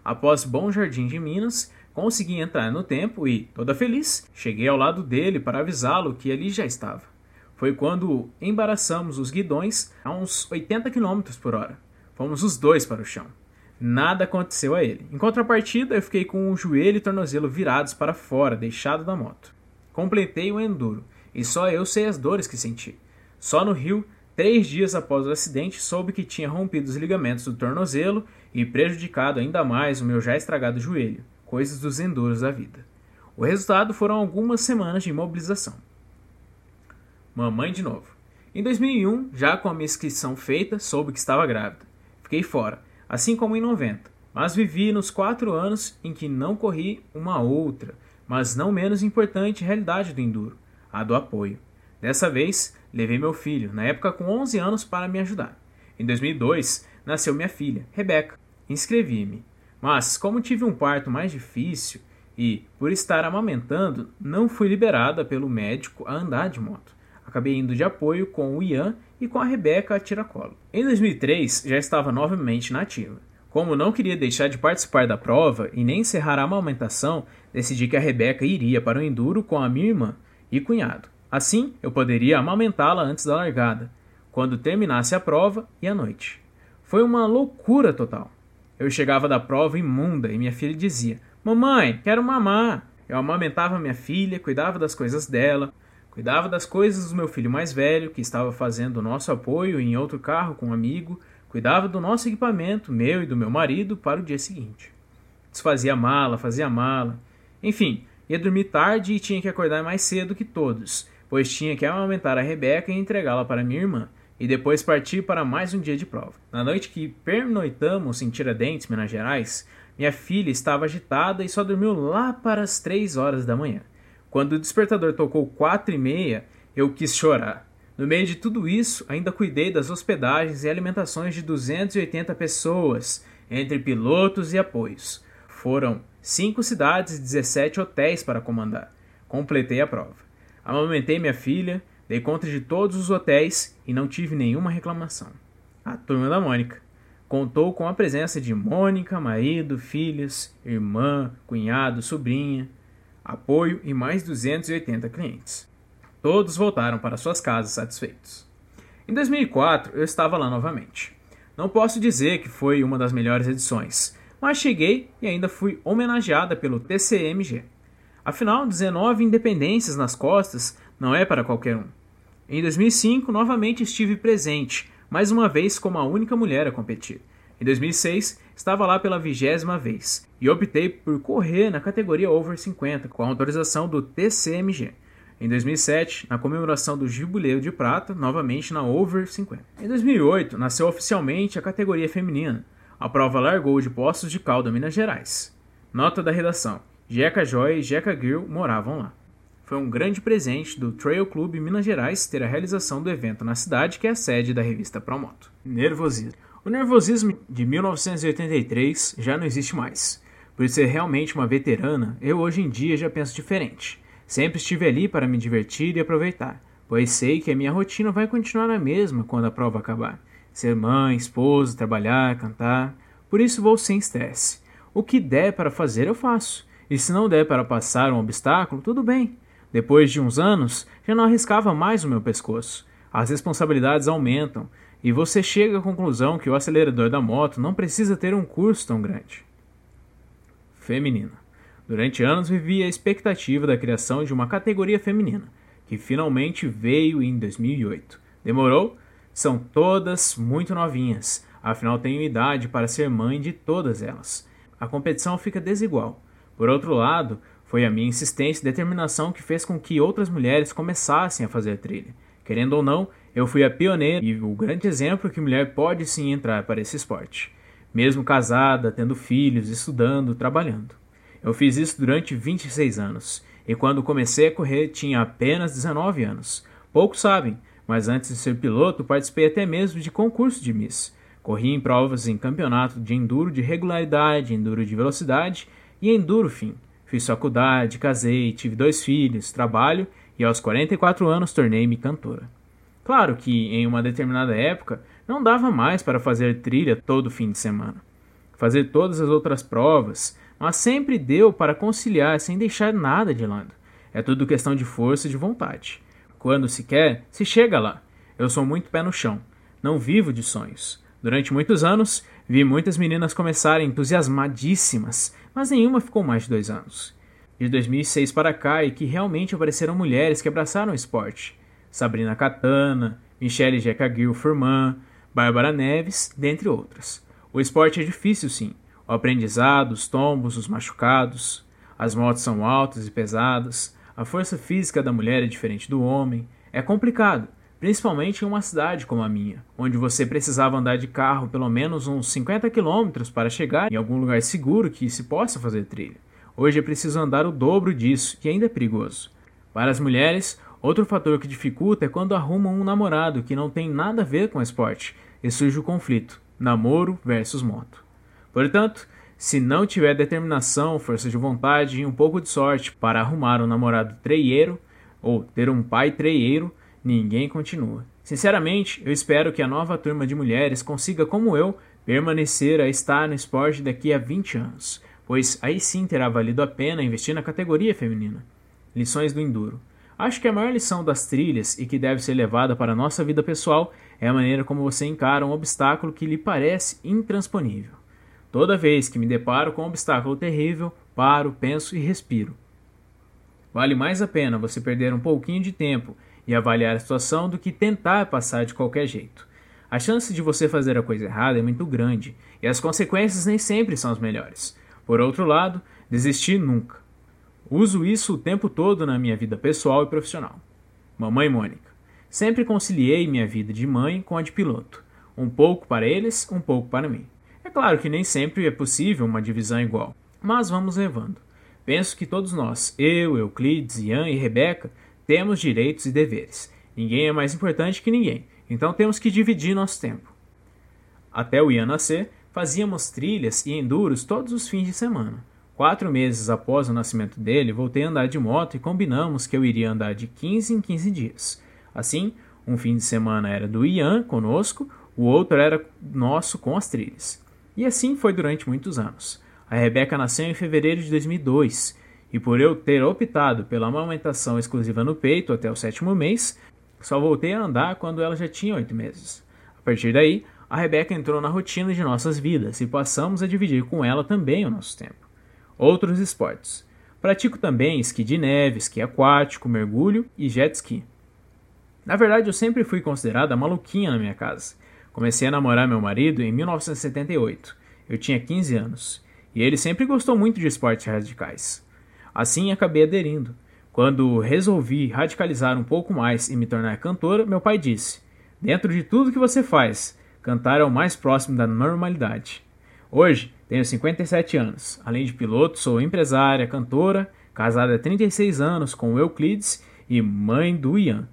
Após Bom Jardim de Minas, consegui entrar no tempo e, toda feliz, cheguei ao lado dele para avisá-lo que ali já estava. Foi quando embaraçamos os guidões a uns 80 km por hora. Fomos os dois para o chão. Nada aconteceu a ele. Em contrapartida, eu fiquei com o joelho e tornozelo virados para fora, deixado da moto. Completei o enduro, e só eu sei as dores que senti. Só no Rio, três dias após o acidente, soube que tinha rompido os ligamentos do tornozelo e prejudicado ainda mais o meu já estragado joelho, coisas dos enduros da vida. O resultado foram algumas semanas de imobilização. Mamãe de novo. Em 2001, já com a minha inscrição feita, soube que estava grávida. Fiquei fora assim como em 90. Mas vivi nos quatro anos em que não corri uma outra, mas não menos importante realidade do enduro, a do apoio. Dessa vez, levei meu filho, na época com 11 anos, para me ajudar. Em 2002, nasceu minha filha, Rebeca. Inscrevi-me. Mas, como tive um parto mais difícil e, por estar amamentando, não fui liberada pelo médico a andar de moto. Acabei indo de apoio com o Ian e com a Rebeca tiracolo. Em 2003, já estava novamente na. Como não queria deixar de participar da prova e nem encerrar a amamentação, decidi que a Rebeca iria para o enduro com a minha irmã e cunhado. Assim, eu poderia amamentá-la antes da largada, quando terminasse a prova e a noite. Foi uma loucura total. Eu chegava da prova imunda e minha filha dizia: Mamãe, quero mamar. Eu amamentava minha filha, cuidava das coisas dela, Cuidava das coisas do meu filho mais velho, que estava fazendo nosso apoio em outro carro com um amigo. Cuidava do nosso equipamento, meu e do meu marido, para o dia seguinte. desfazia mala, fazia mala. Enfim, ia dormir tarde e tinha que acordar mais cedo que todos, pois tinha que amamentar a Rebeca e entregá-la para minha irmã, e depois partir para mais um dia de prova. Na noite que pernoitamos em Tiradentes, Minas Gerais, minha filha estava agitada e só dormiu lá para as três horas da manhã. Quando o despertador tocou quatro e meia, eu quis chorar. No meio de tudo isso, ainda cuidei das hospedagens e alimentações de 280 pessoas, entre pilotos e apoios. Foram cinco cidades e 17 hotéis para comandar. Completei a prova. Amamentei minha filha, dei conta de todos os hotéis e não tive nenhuma reclamação. A turma da Mônica contou com a presença de Mônica, marido, filhos, irmã, cunhado, sobrinha, apoio e mais 280 clientes. Todos voltaram para suas casas satisfeitos. Em 2004, eu estava lá novamente. Não posso dizer que foi uma das melhores edições, mas cheguei e ainda fui homenageada pelo TCMG. Afinal, 19 independências nas costas não é para qualquer um. Em 2005, novamente estive presente, mais uma vez como a única mulher a competir. Em 2006, estava lá pela vigésima vez e optei por correr na categoria over 50 com a autorização do TCMG. Em 2007, na comemoração do Jubileu de Prata, novamente na Over 50. Em 2008, nasceu oficialmente a categoria feminina. A prova largou de Poços de Calda, Minas Gerais. Nota da redação: Jeca Joy e Jeca Gill moravam lá. Foi um grande presente do Trail Club Minas Gerais ter a realização do evento na cidade, que é a sede da revista Promoto. Nervosismo. O nervosismo de 1983 já não existe mais. Por ser realmente uma veterana, eu hoje em dia já penso diferente. Sempre estive ali para me divertir e aproveitar, pois sei que a minha rotina vai continuar a mesma quando a prova acabar. Ser mãe, esposa, trabalhar, cantar. Por isso vou sem estresse. O que der para fazer eu faço. E se não der para passar um obstáculo, tudo bem. Depois de uns anos, já não arriscava mais o meu pescoço. As responsabilidades aumentam e você chega à conclusão que o acelerador da moto não precisa ter um curso tão grande. Feminina. Durante anos vivi a expectativa da criação de uma categoria feminina, que finalmente veio em 2008. Demorou? São todas muito novinhas, afinal tenho idade para ser mãe de todas elas. A competição fica desigual. Por outro lado, foi a minha insistência e determinação que fez com que outras mulheres começassem a fazer trilha. Querendo ou não, eu fui a pioneira e o grande exemplo que mulher pode sim entrar para esse esporte, mesmo casada, tendo filhos, estudando, trabalhando. Eu fiz isso durante 26 anos, e quando comecei a correr tinha apenas 19 anos. Poucos sabem, mas antes de ser piloto participei até mesmo de concurso de Miss. Corri em provas em campeonato de enduro de regularidade, enduro de velocidade e enduro fim. Fiz faculdade, casei, tive dois filhos, trabalho e aos 44 anos tornei-me cantora. Claro que em uma determinada época não dava mais para fazer trilha todo fim de semana. Fazer todas as outras provas, mas sempre deu para conciliar sem deixar nada de lado. É tudo questão de força e de vontade. Quando se quer, se chega lá. Eu sou muito pé no chão. Não vivo de sonhos. Durante muitos anos, vi muitas meninas começarem entusiasmadíssimas, mas nenhuma ficou mais de dois anos. De 2006 para cá é que realmente apareceram mulheres que abraçaram o esporte. Sabrina Catana, Michelle Jeca Gil Furman, Bárbara Neves, dentre outras. O esporte é difícil sim, o aprendizado, os tombos, os machucados, as motos são altas e pesadas, a força física da mulher é diferente do homem. É complicado, principalmente em uma cidade como a minha, onde você precisava andar de carro pelo menos uns 50 quilômetros para chegar em algum lugar seguro que se possa fazer trilha. Hoje é preciso andar o dobro disso e ainda é perigoso. Para as mulheres, outro fator que dificulta é quando arrumam um namorado que não tem nada a ver com esporte e surge o conflito: namoro versus moto. Portanto, se não tiver determinação, força de vontade e um pouco de sorte para arrumar um namorado treieiro ou ter um pai treieiro, ninguém continua. Sinceramente, eu espero que a nova turma de mulheres consiga, como eu, permanecer a estar no esporte daqui a 20 anos, pois aí sim terá valido a pena investir na categoria feminina. Lições do Enduro. Acho que a maior lição das trilhas e que deve ser levada para a nossa vida pessoal é a maneira como você encara um obstáculo que lhe parece intransponível. Toda vez que me deparo com um obstáculo terrível, paro, penso e respiro. Vale mais a pena você perder um pouquinho de tempo e avaliar a situação do que tentar passar de qualquer jeito. A chance de você fazer a coisa errada é muito grande e as consequências nem sempre são as melhores. Por outro lado, desistir nunca. Uso isso o tempo todo na minha vida pessoal e profissional. Mamãe Mônica. Sempre conciliei minha vida de mãe com a de piloto. Um pouco para eles, um pouco para mim. É claro que nem sempre é possível uma divisão igual, mas vamos levando. Penso que todos nós, eu, Euclides, Ian e Rebeca, temos direitos e deveres. Ninguém é mais importante que ninguém, então temos que dividir nosso tempo. Até o Ian nascer, fazíamos trilhas e enduros todos os fins de semana. Quatro meses após o nascimento dele, voltei a andar de moto e combinamos que eu iria andar de 15 em 15 dias. Assim, um fim de semana era do Ian conosco, o outro era nosso com as trilhas. E assim foi durante muitos anos. A Rebeca nasceu em fevereiro de 2002, e por eu ter optado pela amamentação exclusiva no peito até o sétimo mês, só voltei a andar quando ela já tinha oito meses. A partir daí, a Rebeca entrou na rotina de nossas vidas e passamos a dividir com ela também o nosso tempo. Outros esportes. Pratico também esqui de neve, esqui aquático, mergulho e jet ski. Na verdade, eu sempre fui considerada maluquinha na minha casa. Comecei a namorar meu marido em 1978. Eu tinha 15 anos. E ele sempre gostou muito de esportes radicais. Assim, acabei aderindo. Quando resolvi radicalizar um pouco mais e me tornar cantora, meu pai disse: Dentro de tudo que você faz, cantar é o mais próximo da normalidade. Hoje, tenho 57 anos. Além de piloto, sou empresária, cantora, casada há 36 anos com Euclides e mãe do Ian,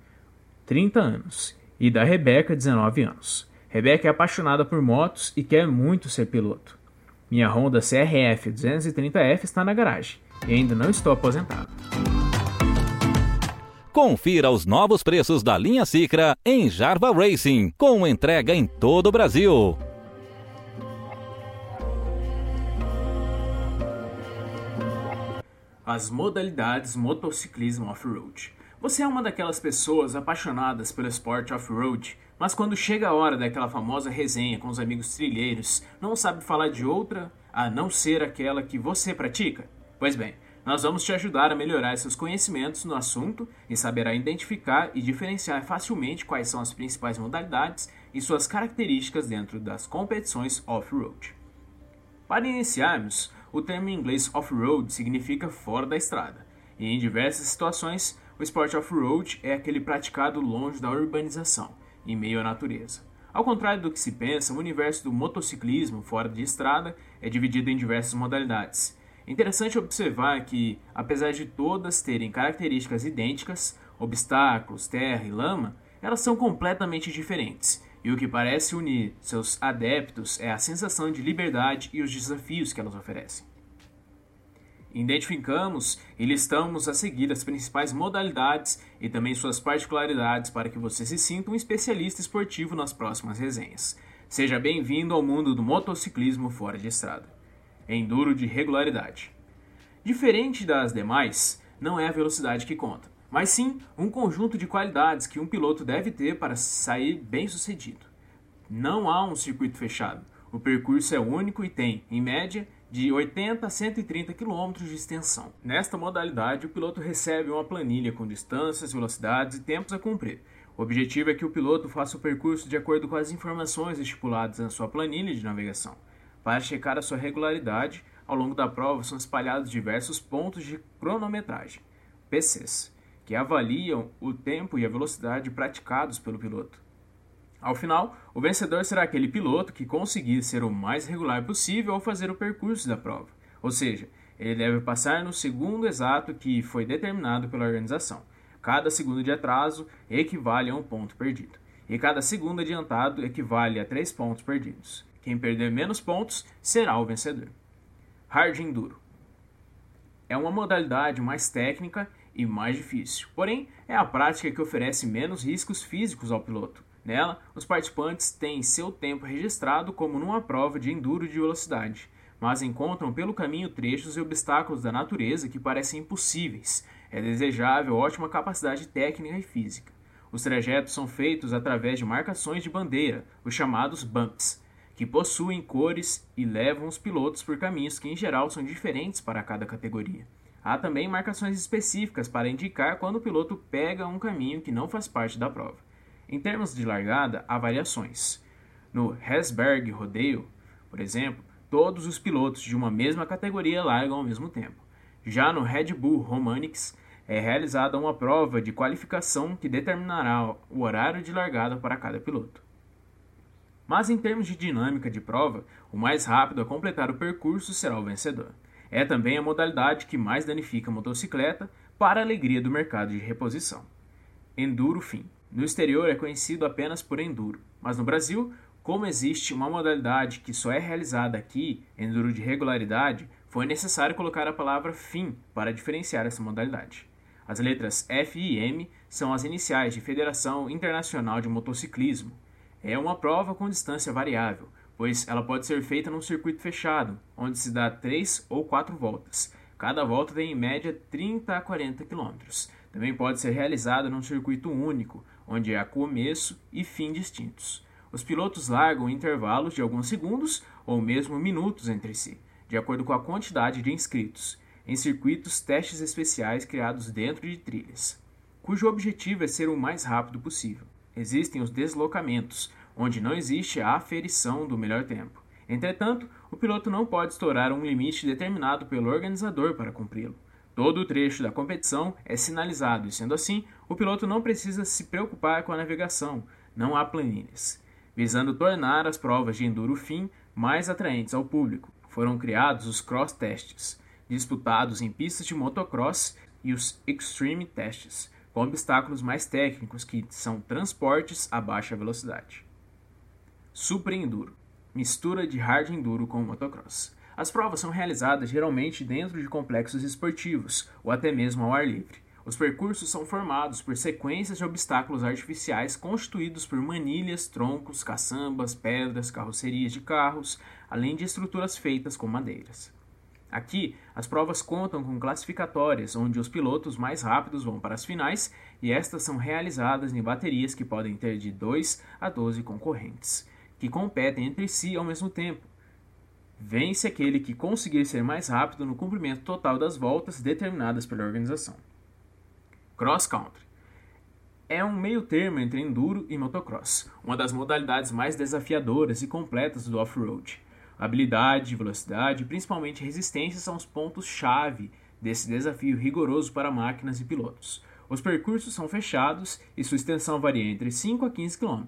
30 anos, e da Rebeca, 19 anos. Rebeca é apaixonada por motos e quer muito ser piloto. Minha Honda CRF 230F está na garagem e ainda não estou aposentado. Confira os novos preços da linha Cicra em Jarva Racing, com entrega em todo o Brasil. As modalidades motociclismo off-road. Você é uma daquelas pessoas apaixonadas pelo esporte off-road, mas quando chega a hora daquela famosa resenha com os amigos trilheiros, não sabe falar de outra a não ser aquela que você pratica? Pois bem, nós vamos te ajudar a melhorar seus conhecimentos no assunto e saberá identificar e diferenciar facilmente quais são as principais modalidades e suas características dentro das competições off-road. Para iniciarmos, o termo em inglês off-road significa fora da estrada, e em diversas situações, o esporte off-road é aquele praticado longe da urbanização, em meio à natureza. Ao contrário do que se pensa, o universo do motociclismo fora de estrada é dividido em diversas modalidades. Interessante observar que, apesar de todas terem características idênticas, obstáculos, terra e lama, elas são completamente diferentes e o que parece unir seus adeptos é a sensação de liberdade e os desafios que elas oferecem. Identificamos e listamos a seguir as principais modalidades e também suas particularidades para que você se sinta um especialista esportivo nas próximas resenhas. Seja bem-vindo ao mundo do motociclismo fora de estrada. Enduro de regularidade. Diferente das demais, não é a velocidade que conta mas sim um conjunto de qualidades que um piloto deve ter para sair bem sucedido. Não há um circuito fechado. O percurso é único e tem, em média, de 80 a 130 km de extensão. Nesta modalidade, o piloto recebe uma planilha com distâncias, velocidades e tempos a cumprir. O objetivo é que o piloto faça o percurso de acordo com as informações estipuladas na sua planilha de navegação. Para checar a sua regularidade, ao longo da prova são espalhados diversos pontos de cronometragem, PCs que avaliam o tempo e a velocidade praticados pelo piloto. Ao final, o vencedor será aquele piloto que conseguir ser o mais regular possível ao fazer o percurso da prova, ou seja, ele deve passar no segundo exato que foi determinado pela organização. Cada segundo de atraso equivale a um ponto perdido, e cada segundo adiantado equivale a três pontos perdidos. Quem perder menos pontos será o vencedor. Hard Enduro é uma modalidade mais técnica e mais difícil. Porém, é a prática que oferece menos riscos físicos ao piloto. Nela, os participantes têm seu tempo registrado como numa prova de enduro de velocidade, mas encontram pelo caminho trechos e obstáculos da natureza que parecem impossíveis. É desejável ótima capacidade técnica e física. Os trajetos são feitos através de marcações de bandeira, os chamados bumps, que possuem cores e levam os pilotos por caminhos que em geral são diferentes para cada categoria. Há também marcações específicas para indicar quando o piloto pega um caminho que não faz parte da prova. Em termos de largada, há variações. No Hesberg Rodeio, por exemplo, todos os pilotos de uma mesma categoria largam ao mesmo tempo. Já no Red Bull Romanix, é realizada uma prova de qualificação que determinará o horário de largada para cada piloto. Mas em termos de dinâmica de prova, o mais rápido a completar o percurso será o vencedor. É também a modalidade que mais danifica a motocicleta para a alegria do mercado de reposição. Enduro Fim. No exterior é conhecido apenas por Enduro, mas no Brasil, como existe uma modalidade que só é realizada aqui, Enduro de regularidade, foi necessário colocar a palavra fim para diferenciar essa modalidade. As letras F e M são as iniciais de Federação Internacional de Motociclismo. É uma prova com distância variável, pois ela pode ser feita num circuito fechado, onde se dá 3 ou 4 voltas. Cada volta tem em média 30 a 40 km. Também pode ser realizada num circuito único, onde há começo e fim distintos. Os pilotos largam intervalos de alguns segundos ou mesmo minutos entre si, de acordo com a quantidade de inscritos em circuitos testes especiais criados dentro de trilhas, cujo objetivo é ser o mais rápido possível. Existem os deslocamentos, onde não existe a aferição do melhor tempo. Entretanto, o piloto não pode estourar um limite determinado pelo organizador para cumpri-lo. Todo o trecho da competição é sinalizado e, sendo assim, o piloto não precisa se preocupar com a navegação, não há planilhas. Visando tornar as provas de enduro fim mais atraentes ao público, foram criados os cross testes, disputados em pistas de motocross e os Extreme Tests, com obstáculos mais técnicos que são transportes a baixa velocidade. Super Enduro mistura de hard enduro com motocross. As provas são realizadas geralmente dentro de complexos esportivos ou até mesmo ao ar livre. Os percursos são formados por sequências de obstáculos artificiais constituídos por manilhas, troncos, caçambas, pedras, carrocerias de carros, além de estruturas feitas com madeiras. Aqui, as provas contam com classificatórias, onde os pilotos mais rápidos vão para as finais e estas são realizadas em baterias que podem ter de 2 a 12 concorrentes, que competem entre si ao mesmo tempo. Vence aquele que conseguir ser mais rápido no cumprimento total das voltas determinadas pela organização. Cross Country é um meio termo entre enduro e motocross, uma das modalidades mais desafiadoras e completas do off-road. Habilidade, velocidade e principalmente resistência são os pontos-chave desse desafio rigoroso para máquinas e pilotos. Os percursos são fechados e sua extensão varia entre 5 a 15 km.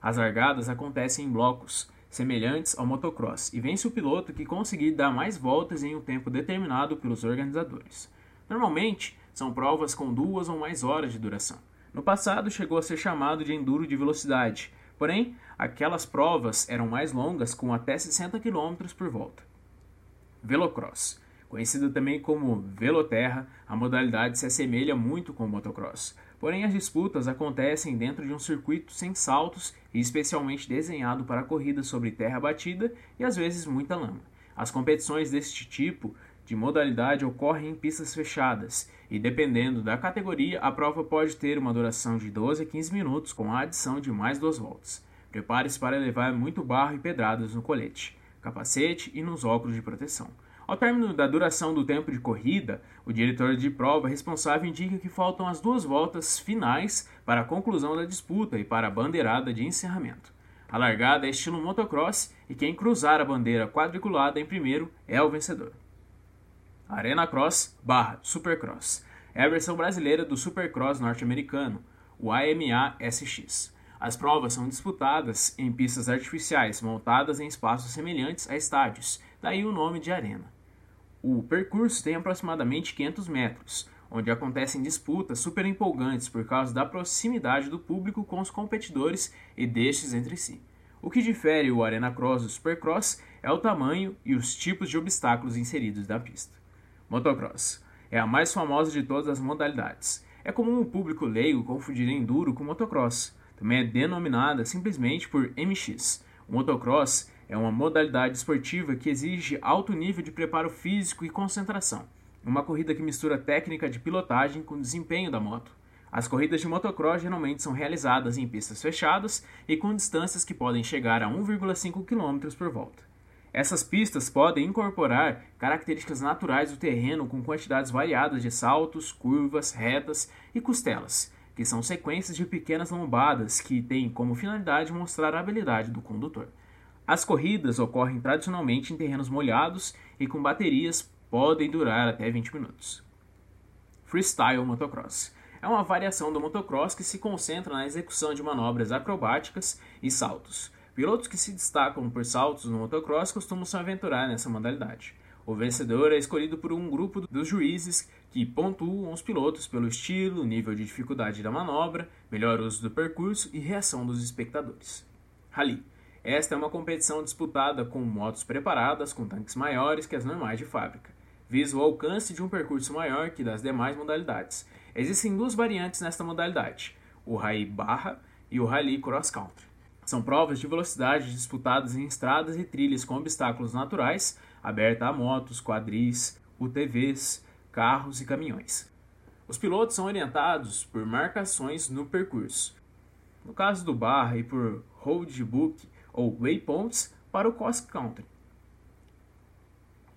As largadas acontecem em blocos, semelhantes ao motocross, e vence o piloto que conseguir dar mais voltas em um tempo determinado pelos organizadores. Normalmente, são provas com duas ou mais horas de duração. No passado, chegou a ser chamado de enduro de velocidade, Porém, aquelas provas eram mais longas, com até 60 km por volta. Velocross. Conhecida também como Veloterra, a modalidade se assemelha muito com o motocross. Porém, as disputas acontecem dentro de um circuito sem saltos e especialmente desenhado para corridas sobre terra batida e às vezes muita lama. As competições deste tipo de modalidade ocorrem em pistas fechadas e, dependendo da categoria, a prova pode ter uma duração de 12 a 15 minutos com a adição de mais duas voltas. Prepare-se para levar muito barro e pedradas no colete, capacete e nos óculos de proteção. Ao término da duração do tempo de corrida, o diretor de prova responsável indica que faltam as duas voltas finais para a conclusão da disputa e para a bandeirada de encerramento. A largada é estilo motocross e quem cruzar a bandeira quadriculada em primeiro é o vencedor. Arena Cross barra Supercross. É a versão brasileira do Supercross norte-americano, o AMA SX. As provas são disputadas em pistas artificiais montadas em espaços semelhantes a estádios, daí o nome de arena. O percurso tem aproximadamente 500 metros, onde acontecem disputas super empolgantes por causa da proximidade do público com os competidores e destes entre si. O que difere o Arena Cross do Supercross é o tamanho e os tipos de obstáculos inseridos na pista. Motocross. É a mais famosa de todas as modalidades. É comum o público leigo confundir enduro com motocross. Também é denominada simplesmente por MX. O motocross é uma modalidade esportiva que exige alto nível de preparo físico e concentração. Uma corrida que mistura técnica de pilotagem com desempenho da moto. As corridas de motocross geralmente são realizadas em pistas fechadas e com distâncias que podem chegar a 1,5 km por volta. Essas pistas podem incorporar características naturais do terreno com quantidades variadas de saltos, curvas, retas e costelas, que são sequências de pequenas lombadas que têm como finalidade mostrar a habilidade do condutor. As corridas ocorrem tradicionalmente em terrenos molhados e com baterias podem durar até 20 minutos. Freestyle Motocross é uma variação do motocross que se concentra na execução de manobras acrobáticas e saltos. Pilotos que se destacam por saltos no motocross costumam se aventurar nessa modalidade. O vencedor é escolhido por um grupo dos juízes que pontuam os pilotos pelo estilo, nível de dificuldade da manobra, melhor uso do percurso e reação dos espectadores. Rally. Esta é uma competição disputada com motos preparadas com tanques maiores que as normais de fábrica, visa o alcance de um percurso maior que das demais modalidades. Existem duas variantes nesta modalidade, o Rally Barra e o Rally Cross Country. São provas de velocidade disputadas em estradas e trilhas com obstáculos naturais, aberta a motos, quadris, UTVs, carros e caminhões. Os pilotos são orientados por marcações no percurso. No caso do Barra e por roadbook ou waypoints para o cross country.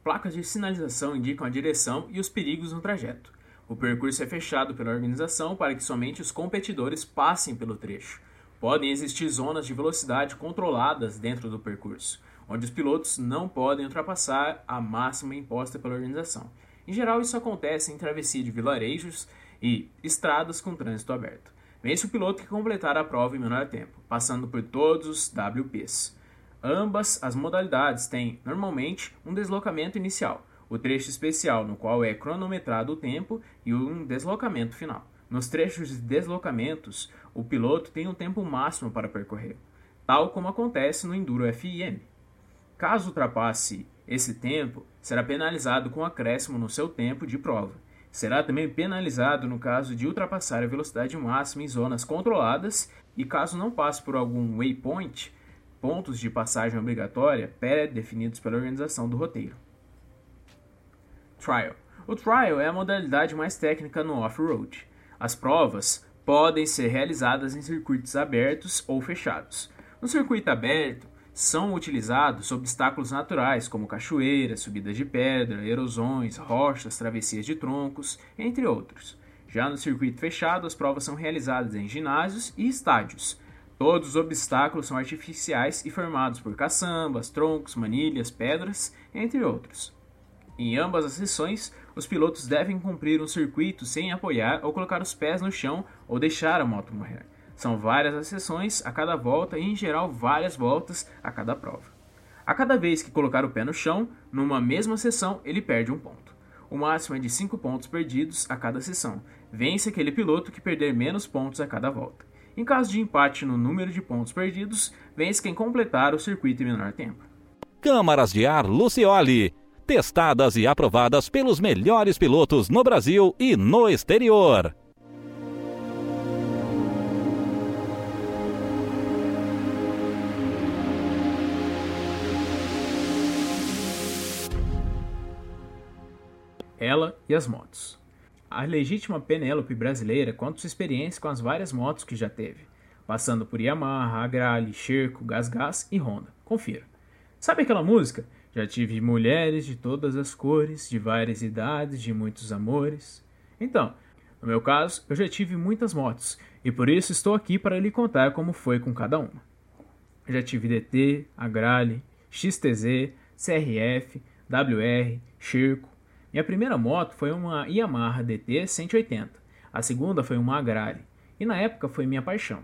Placas de sinalização indicam a direção e os perigos no trajeto. O percurso é fechado pela organização para que somente os competidores passem pelo trecho. Podem existir zonas de velocidade controladas dentro do percurso onde os pilotos não podem ultrapassar a máxima imposta pela organização. Em geral, isso acontece em travessia de vilarejos e estradas com trânsito aberto. Vence o piloto que completar a prova em menor tempo, passando por todos os WPs. Ambas as modalidades têm, normalmente, um deslocamento inicial, o trecho especial, no qual é cronometrado o tempo, e um deslocamento final. Nos trechos de deslocamentos, o piloto tem um tempo máximo para percorrer, tal como acontece no Enduro FIM. Caso ultrapasse esse tempo, será penalizado com acréscimo no seu tempo de prova. Será também penalizado no caso de ultrapassar a velocidade máxima em zonas controladas e caso não passe por algum waypoint, pontos de passagem obrigatória pré-definidos pela organização do roteiro. Trial. O trial é a modalidade mais técnica no off-road. As provas podem ser realizadas em circuitos abertos ou fechados. No circuito aberto, são utilizados obstáculos naturais como cachoeiras, subidas de pedra, erosões, rochas, travessias de troncos, entre outros. Já no circuito fechado, as provas são realizadas em ginásios e estádios. Todos os obstáculos são artificiais e formados por caçambas, troncos, manilhas, pedras, entre outros. Em ambas as sessões, os pilotos devem cumprir um circuito sem apoiar ou colocar os pés no chão ou deixar a moto morrer. São várias as sessões a cada volta e, em geral, várias voltas a cada prova. A cada vez que colocar o pé no chão, numa mesma sessão, ele perde um ponto. O máximo é de 5 pontos perdidos a cada sessão. Vence aquele piloto que perder menos pontos a cada volta. Em caso de empate no número de pontos perdidos, vence quem completar o circuito em menor tempo. Câmaras de ar Lucioli. Testadas e aprovadas pelos melhores pilotos no Brasil e no exterior. ela e as motos. A legítima Penélope brasileira conta sua experiência com as várias motos que já teve, passando por Yamaha, Agrale, Sherco, Gasgas e Honda. Confira. Sabe aquela música? Já tive mulheres de todas as cores, de várias idades, de muitos amores. Então, no meu caso, eu já tive muitas motos e por isso estou aqui para lhe contar como foi com cada uma. já tive DT, Agrale, XTZ, CRF, WR, Sherco, minha primeira moto foi uma Yamaha DT 180, a segunda foi uma Agrale, e na época foi minha paixão.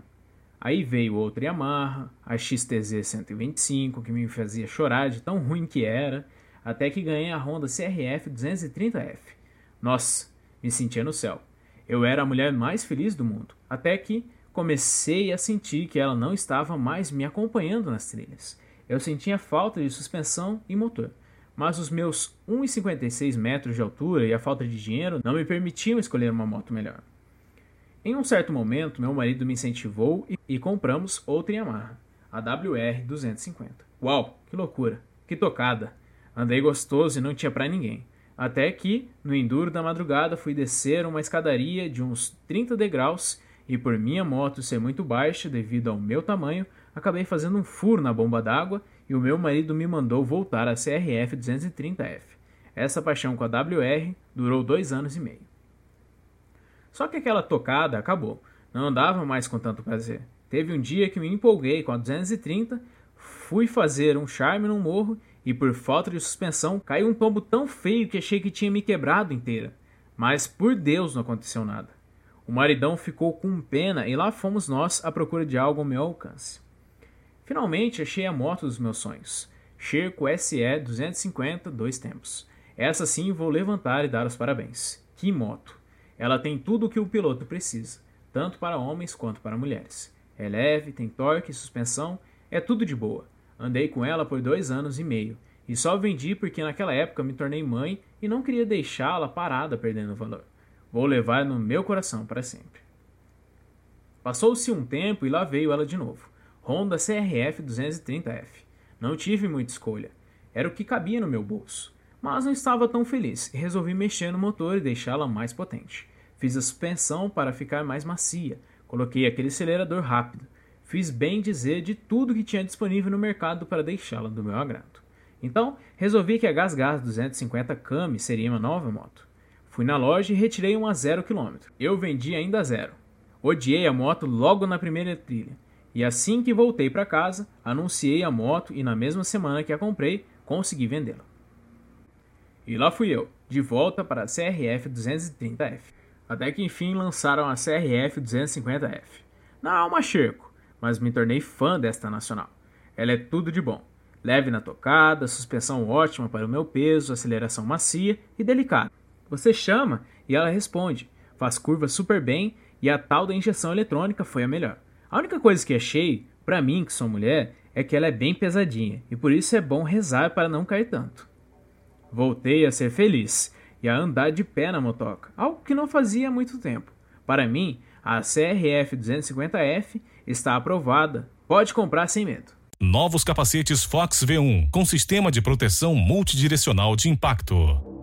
Aí veio outra Yamaha, a XTZ 125, que me fazia chorar de tão ruim que era, até que ganhei a Honda CRF 230F. Nossa, me sentia no céu. Eu era a mulher mais feliz do mundo, até que comecei a sentir que ela não estava mais me acompanhando nas trilhas. Eu sentia falta de suspensão e motor mas os meus 1,56 metros de altura e a falta de dinheiro não me permitiam escolher uma moto melhor. Em um certo momento, meu marido me incentivou e, compramos outra Yamaha, a WR 250. Uau, que loucura, que tocada! Andei gostoso e não tinha para ninguém. Até que, no enduro da madrugada, fui descer uma escadaria de uns 30 degraus e, por minha moto ser muito baixa devido ao meu tamanho, acabei fazendo um furo na bomba d'água e o meu marido me mandou voltar à CRF 230F. Essa paixão com a WR durou dois anos e meio. Só que aquela tocada acabou, não andava mais com tanto prazer. Teve um dia que me empolguei com a 230, Fui fazer um charme num morro e por falta de suspensão caiu um tombo tão feio que achei que tinha me quebrado inteira. Mas por Deus não aconteceu nada. O maridão ficou com pena e lá fomos nós à procura de algo ao meu alcance. Finalmente achei a moto dos meus sonhos. Sherco SE 250 dois tempos. Essa sim vou levantar e dar os parabéns. Que moto! Ela tem tudo o que o piloto precisa, tanto para homens quanto para mulheres. É leve, tem torque, suspensão, é tudo de boa. Andei com ela por dois anos e meio, e só vendi porque naquela época me tornei mãe e não queria deixá-la parada perdendo valor. Vou levar no meu coração para sempre. Passou-se um tempo e lá veio ela de novo. Honda CRF 230F. Não tive muita escolha. Era o que cabia no meu bolso. Mas não estava tão feliz e resolvi mexer no motor e deixá-la mais potente. Fiz a suspensão para ficar mais macia. Coloquei aquele acelerador rápido fiz bem dizer de tudo que tinha disponível no mercado para deixá-la do meu agrado. Então, resolvi que a GasGas 250 Kami seria uma nova moto. Fui na loja e retirei uma a zero quilômetro. Eu vendi ainda a zero. Odiei a moto logo na primeira trilha. E assim que voltei para casa, anunciei a moto e na mesma semana que a comprei, consegui vendê-la. E lá fui eu, de volta para a CRF 230F. Até que enfim lançaram a CRF 250F. Não é uma Sherco, mas me tornei fã desta nacional. Ela é tudo de bom. Leve na tocada, suspensão ótima para o meu peso, aceleração macia e delicada. Você chama e ela responde, faz curvas super bem e a tal da injeção eletrônica foi a melhor. A única coisa que achei, para mim que sou mulher, é que ela é bem pesadinha e por isso é bom rezar para não cair tanto. Voltei a ser feliz e a andar de pé na motoca, algo que não fazia há muito tempo. Para mim, a CRF 250F está aprovada. Pode comprar sem medo. Novos capacetes Fox V1 com sistema de proteção multidirecional de impacto.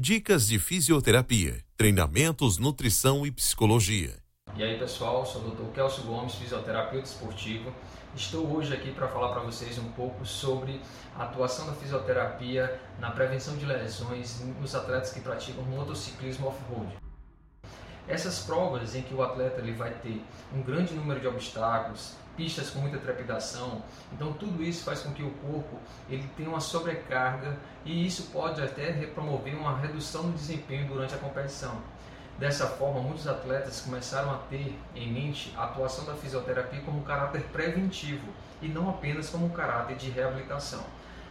Dicas de fisioterapia, treinamentos, nutrição e psicologia. E aí pessoal, sou o Dr. Kelso Gomes, fisioterapeuta esportivo. Estou hoje aqui para falar para vocês um pouco sobre a atuação da fisioterapia na prevenção de lesões nos atletas que praticam motociclismo off-road. Essas provas em que o atleta ele vai ter um grande número de obstáculos, pistas com muita trepidação, então tudo isso faz com que o corpo ele tenha uma sobrecarga e isso pode até promover uma redução do desempenho durante a competição. Dessa forma, muitos atletas começaram a ter em mente a atuação da fisioterapia como um caráter preventivo e não apenas como um caráter de reabilitação.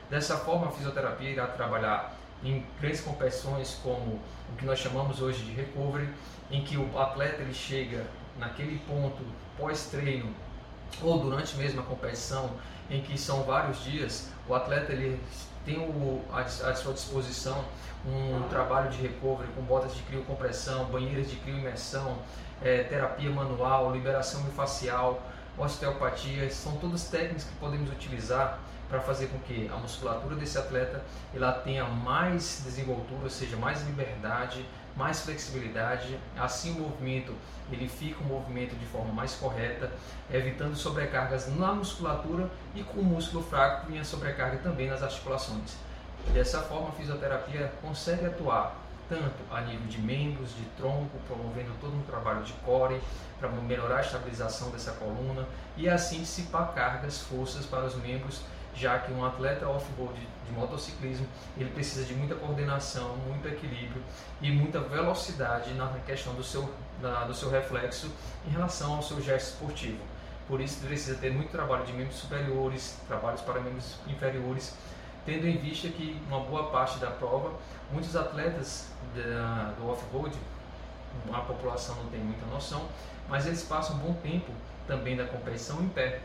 Dessa forma, a fisioterapia irá trabalhar em grandes competições como o que nós chamamos hoje de recovery, em que o atleta ele chega naquele ponto pós-treino ou durante mesmo a competição, em que são vários dias, o atleta ele tem o, à, sua disposição um trabalho de recovery com botas de criocompressão, banheiras de crioimersão, é, terapia manual, liberação miofascial, osteopatia, são todas técnicas que podemos utilizar para fazer com que a musculatura desse atleta ela tenha mais desenvoltura, ou seja, mais liberdade, mais flexibilidade, assim o movimento ele fica um movimento de forma mais correta, evitando sobrecargas na musculatura e com o músculo fraco tinha sobrecarga também nas articulações. Dessa forma, a fisioterapia consegue atuar tanto a nível de membros, de tronco, promovendo todo um trabalho de core para melhorar a estabilização dessa coluna e assim dissipar cargas, forças para os membros, já que um atleta off-road de motociclismo ele precisa de muita coordenação, muito equilíbrio e muita velocidade na questão do seu, da, do seu reflexo em relação ao seu gesto esportivo. Por isso precisa ter muito trabalho de membros superiores, trabalhos para membros inferiores tendo em vista que uma boa parte da prova, muitos atletas da, do off-road, a população não tem muita noção, mas eles passam um bom tempo também da competição em pé.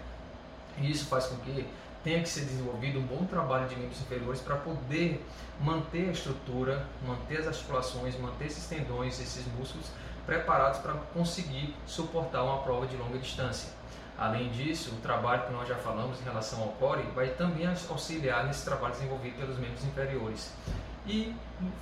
E isso faz com que tenha que ser desenvolvido um bom trabalho de membros inferiores para poder manter a estrutura, manter as articulações, manter esses tendões, esses músculos preparados para conseguir suportar uma prova de longa distância. Além disso, o trabalho que nós já falamos em relação ao core vai também auxiliar nesse trabalho desenvolvido pelos membros inferiores. E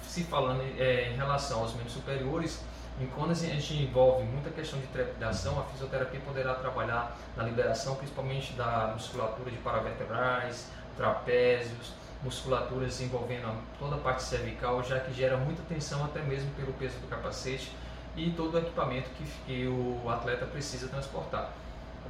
se falando é, em relação aos membros superiores, quando a gente envolve muita questão de trepidação, a fisioterapia poderá trabalhar na liberação principalmente da musculatura de paravertebrais, trapézios, musculaturas envolvendo toda a parte cervical, já que gera muita tensão até mesmo pelo peso do capacete e todo o equipamento que, que o atleta precisa transportar,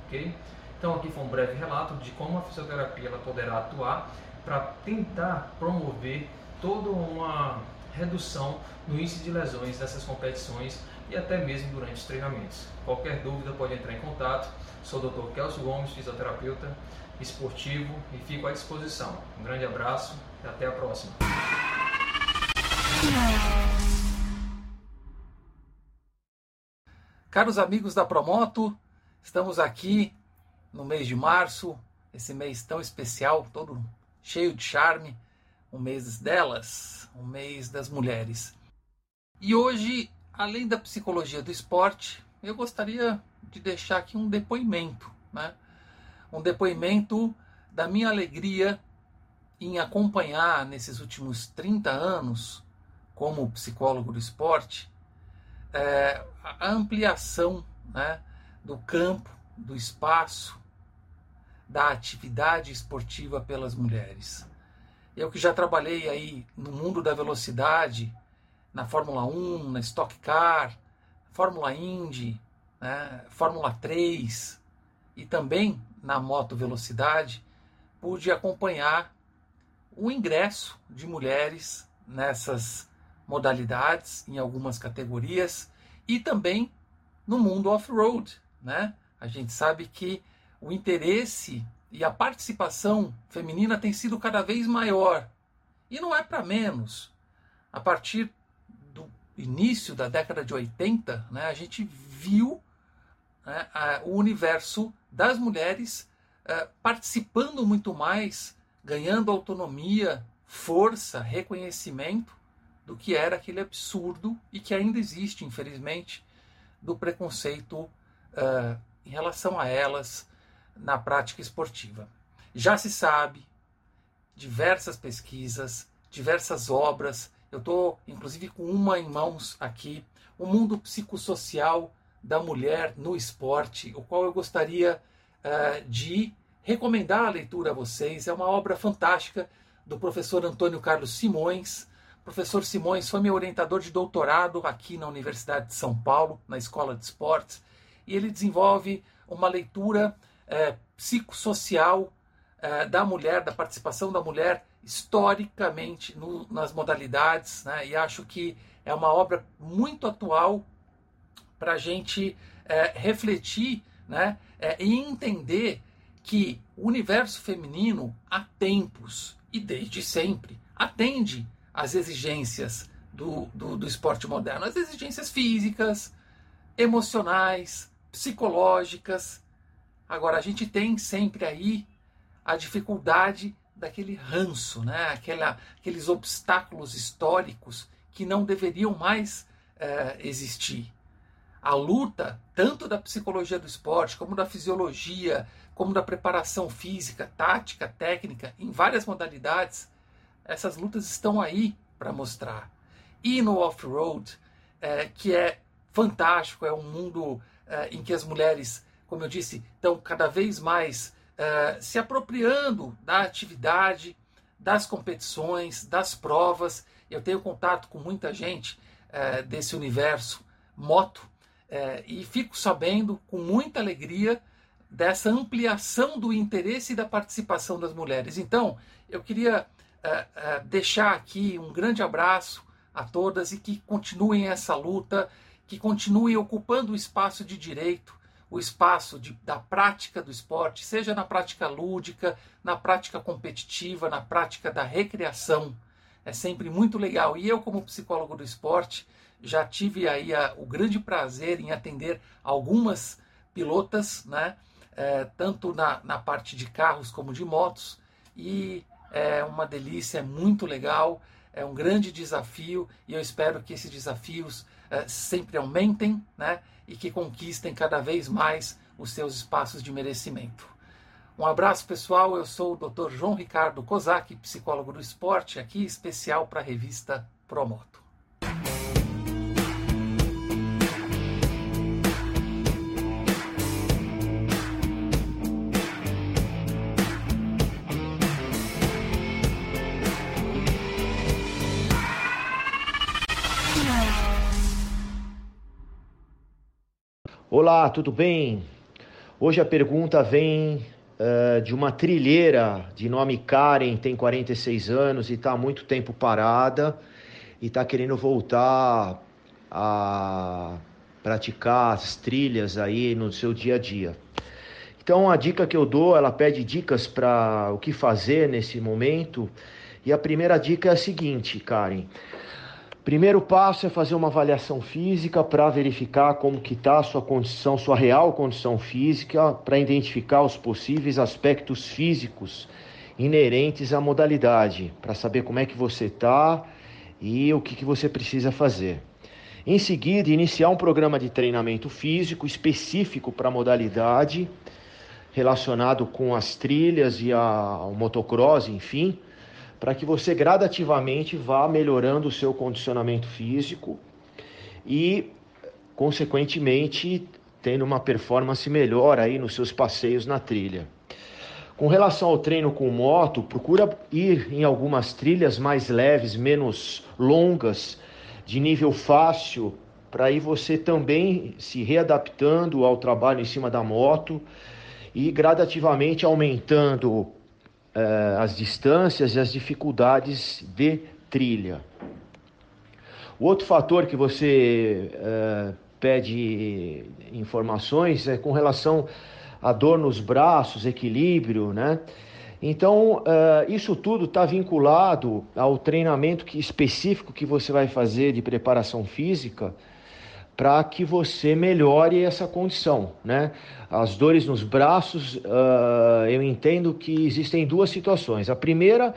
ok? Então aqui foi um breve relato de como a fisioterapia ela poderá atuar para tentar promover toda uma redução no índice de lesões dessas competições e até mesmo durante os treinamentos. Qualquer dúvida pode entrar em contato. Sou o Dr. Kelso Gomes, fisioterapeuta esportivo e fico à disposição. Um grande abraço e até a próxima. Caros amigos da Promoto, estamos aqui no mês de março, esse mês tão especial, todo cheio de charme, o mês delas, o mês das mulheres. E hoje, além da psicologia do esporte, eu gostaria de deixar aqui um depoimento, né? Um depoimento da minha alegria em acompanhar nesses últimos 30 anos, como psicólogo do esporte, é, a ampliação né, do campo, do espaço, da atividade esportiva pelas mulheres. Eu que já trabalhei aí no mundo da velocidade, na Fórmula 1, na Stock Car, Fórmula Indy, né, Fórmula 3 e também na moto velocidade, pude acompanhar o ingresso de mulheres nessas modalidades, em algumas categorias, e também no mundo off-road. Né? A gente sabe que o interesse e a participação feminina tem sido cada vez maior. E não é para menos. A partir do início da década de 80, né, a gente viu né, a, o universo das mulheres uh, participando muito mais, ganhando autonomia, força, reconhecimento do que era aquele absurdo e que ainda existe, infelizmente, do preconceito uh, em relação a elas, na prática esportiva. Já se sabe, diversas pesquisas, diversas obras, eu estou inclusive com uma em mãos aqui, o mundo psicossocial da mulher no esporte, o qual eu gostaria uh, de recomendar a leitura a vocês. É uma obra fantástica do professor Antônio Carlos Simões. O professor Simões foi meu orientador de doutorado aqui na Universidade de São Paulo, na Escola de Esportes, e ele desenvolve uma leitura é, psicossocial é, da mulher, da participação da mulher historicamente no, nas modalidades, né? e acho que é uma obra muito atual para a gente é, refletir né? É, e entender que o universo feminino há tempos e desde sempre atende às exigências do, do, do esporte moderno, as exigências físicas, emocionais, psicológicas, Agora, a gente tem sempre aí a dificuldade daquele ranço, né? Aquela, aqueles obstáculos históricos que não deveriam mais é, existir. A luta, tanto da psicologia do esporte, como da fisiologia, como da preparação física, tática, técnica, em várias modalidades, essas lutas estão aí para mostrar. E no off-road, é, que é fantástico, é um mundo é, em que as mulheres como eu disse, estão cada vez mais uh, se apropriando da atividade, das competições, das provas. Eu tenho contato com muita gente uh, desse universo moto uh, e fico sabendo com muita alegria dessa ampliação do interesse e da participação das mulheres. Então, eu queria deixar aqui um grande abraço a todas e que continuem essa luta, que continuem ocupando o espaço de direito, o espaço de, da prática do esporte, seja na prática lúdica, na prática competitiva, na prática da recreação. É sempre muito legal. E eu, como psicólogo do esporte, já tive aí a, o grande prazer em atender algumas pilotas, né? É, tanto na, na parte de carros como de motos. E é uma delícia, é muito legal, é um grande desafio e eu espero que esses desafios é, sempre aumentem né, e que conquistem cada vez mais os seus espaços de merecimento. Um abraço pessoal, eu sou o Dr. João Ricardo Kozak, psicólogo do esporte, aqui especial para a revista Promoto. Olá, tudo bem? Hoje a pergunta vem uh, de uma trilheira de nome Karen, tem 46 anos e está há muito tempo parada e está querendo voltar a praticar as trilhas aí no seu dia a dia. Então a dica que eu dou, ela pede dicas para o que fazer nesse momento. E a primeira dica é a seguinte, Karen. Primeiro passo é fazer uma avaliação física para verificar como que está a sua condição, sua real condição física, para identificar os possíveis aspectos físicos inerentes à modalidade, para saber como é que você está e o que, que você precisa fazer. Em seguida, iniciar um programa de treinamento físico específico para a modalidade, relacionado com as trilhas e a, o motocross, enfim, para que você gradativamente vá melhorando o seu condicionamento físico e, consequentemente, tendo uma performance melhor aí nos seus passeios na trilha. Com relação ao treino com moto, procura ir em algumas trilhas mais leves, menos longas, de nível fácil, para aí você também se readaptando ao trabalho em cima da moto e gradativamente aumentando uh, as distâncias e as dificuldades de trilha. O outro fator que você uh, pede informações é com relação a dor nos braços, equilíbrio, né? Então, uh, isso tudo está vinculado ao treinamento específico que você vai fazer de preparação física para que você melhore essa condição, né? As dores nos braços, uh, eu entendo que existem duas situações. A primeira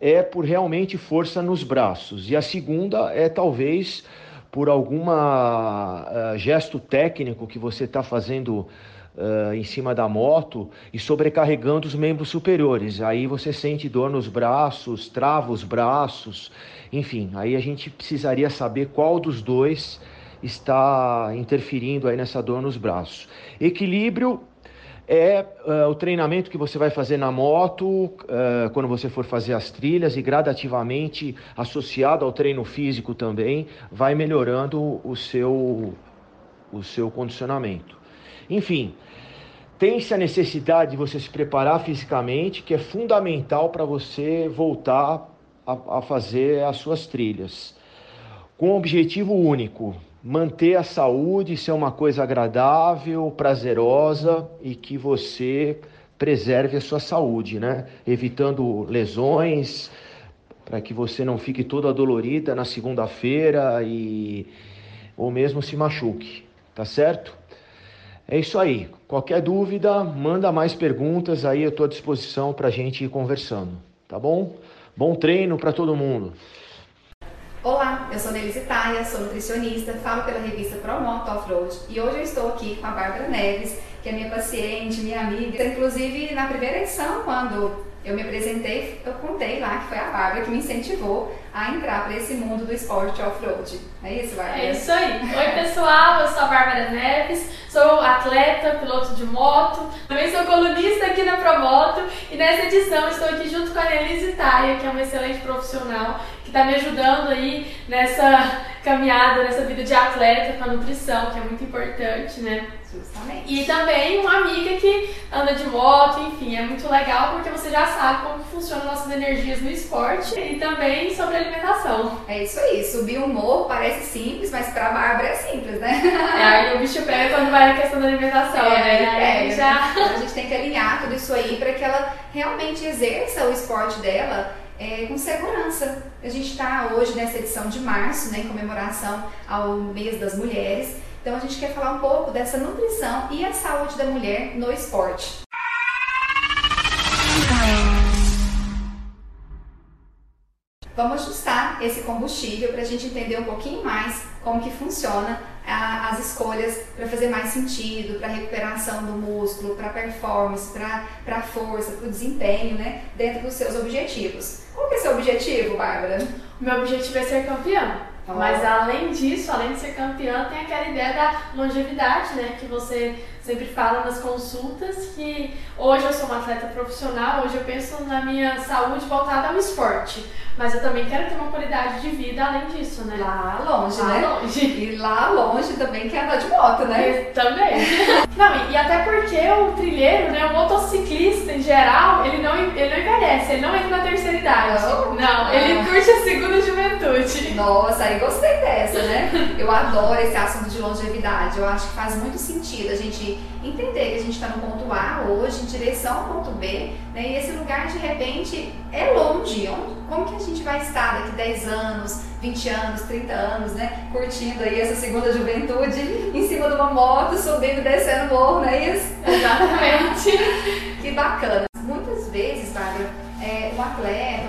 é por realmente força nos braços e a segunda é talvez por alguma uh, gesto técnico que você está fazendo uh, em cima da moto e sobrecarregando os membros superiores. Aí você sente dor nos braços, trava os braços, enfim. Aí a gente precisaria saber qual dos dois está interferindo aí nessa dor nos braços. Equilíbrio é uh, o treinamento que você vai fazer na moto uh, quando você for fazer as trilhas e gradativamente associado ao treino físico também vai melhorando o seu o seu condicionamento. Enfim, tem-se a necessidade de você se preparar fisicamente, que é fundamental para você voltar a, a, fazer as suas trilhas. Com um objetivo único: manter a saúde, ser uma coisa agradável, prazerosa e que você preserve a sua saúde, né? Evitando lesões, para que você não fique toda dolorida na segunda-feira e ou mesmo se machuque, tá certo? É isso aí. Qualquer dúvida, manda mais perguntas aí, eu estou à disposição para a gente ir conversando, tá bom? Bom treino para todo mundo. Olá, eu sou Nelise Taia, sou nutricionista, falo pela revista Promoto Offroad e hoje eu estou aqui com a Bárbara Neves, que é minha paciente, minha amiga. Inclusive, na primeira edição, quando eu me apresentei, eu contei lá que foi a Bárbara que me incentivou a entrar para esse mundo do esporte off-road. É isso, Bárbara? É isso aí. Oi, pessoal, eu sou a Bárbara Neves, sou atleta, piloto de moto, também sou colunista aqui na Promoto e nessa edição estou aqui junto com a Elise Taia, que é uma excelente profissional que está me ajudando aí nessa caminhada, nessa vida de atleta com a nutrição, que é muito importante, né? Justamente. E também uma amiga que anda de moto, enfim, é muito legal porque você já sabe como funcionam nossas energias no esporte e também sobre alimentação. É isso aí, subir um morro parece simples, mas pra Bárbara é simples, né? É, aí o bicho pega quando vai na questão da alimentação, é, né? Aí já... Então a gente tem que alinhar tudo isso aí para que ela realmente exerça o esporte dela é, com segurança. A gente está hoje nessa edição de março, né, em comemoração ao mês das mulheres. Então a gente quer falar um pouco dessa nutrição e a saúde da mulher no esporte. Vamos ajustar esse combustível para a gente entender um pouquinho mais como que funciona a, as escolhas para fazer mais sentido, para recuperação do músculo, para performance, para força, para o desempenho, né, dentro dos seus objetivos. Qual que é o seu objetivo, Bárbara? Meu objetivo é ser campeã. Mas além disso, além de ser campeã, tem aquela ideia da longevidade, né? Que você sempre fala nas consultas que hoje eu sou uma atleta profissional, hoje eu penso na minha saúde voltada ao esporte. Mas eu também quero ter uma qualidade de vida além disso, né? Lá longe, lá né? Longe. E lá longe também quer andar de moto, né? Eu também. não, e até porque o trilheiro, né, o motociclista em geral, ele não, ele não envelhece, ele não entra na terceira idade. Não? Não, ele Ah. curte a segunda juventude. Nossa, aí gostei dessa, né? Eu adoro esse assunto de longevidade. Eu acho que faz muito sentido a gente entender que a gente está no ponto A hoje, em direção ao ponto B, né? E esse lugar, de repente, é longe. Onde- Como que a gente vai estar daqui 10 anos, 20 anos, 30 anos, né? Curtindo aí essa segunda juventude em cima de uma moto, subindo e descendo o morro, não é isso? Exatamente. Que bacana. Muitas vezes, Bárbara, é, o atleta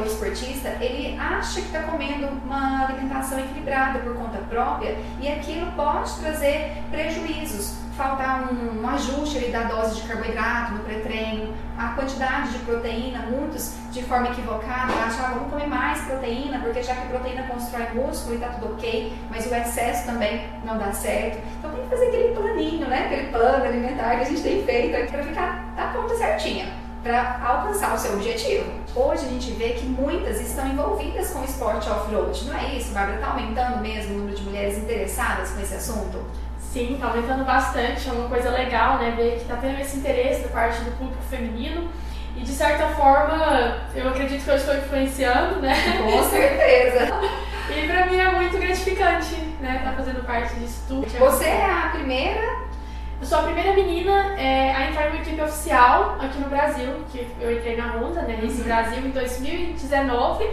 acha que está comendo uma alimentação equilibrada por conta própria e aquilo pode trazer prejuízos. Faltar um, um ajuste ali da dose de carboidrato no pré-treino, a quantidade de proteína, muitos de forma equivocada acham, ah, vamos comer mais proteína, porque já que proteína constrói músculo e tá tudo ok, mas o excesso também não dá certo. Então tem que fazer aquele planinho, né? Aquele plano alimentar que a gente tem feito para ficar da conta certinha para alcançar o seu objetivo. Hoje a gente vê que muitas estão envolvidas com o esporte off-road, não é isso, Bárbara? Está aumentando mesmo o número de mulheres interessadas com esse assunto? Sim, tá aumentando bastante, é uma coisa legal, né? Ver que tá tendo esse interesse da parte do público feminino. E de certa forma, eu acredito que eu estou influenciando, né? Com certeza. E pra mim é muito gratificante, né? Tá fazendo parte disso tudo. Você é a primeira Eu sou a primeira menina é, a entrar em uma equipe oficial aqui no Brasil, que eu entrei na Honda, né, Race Brasil, em 2019.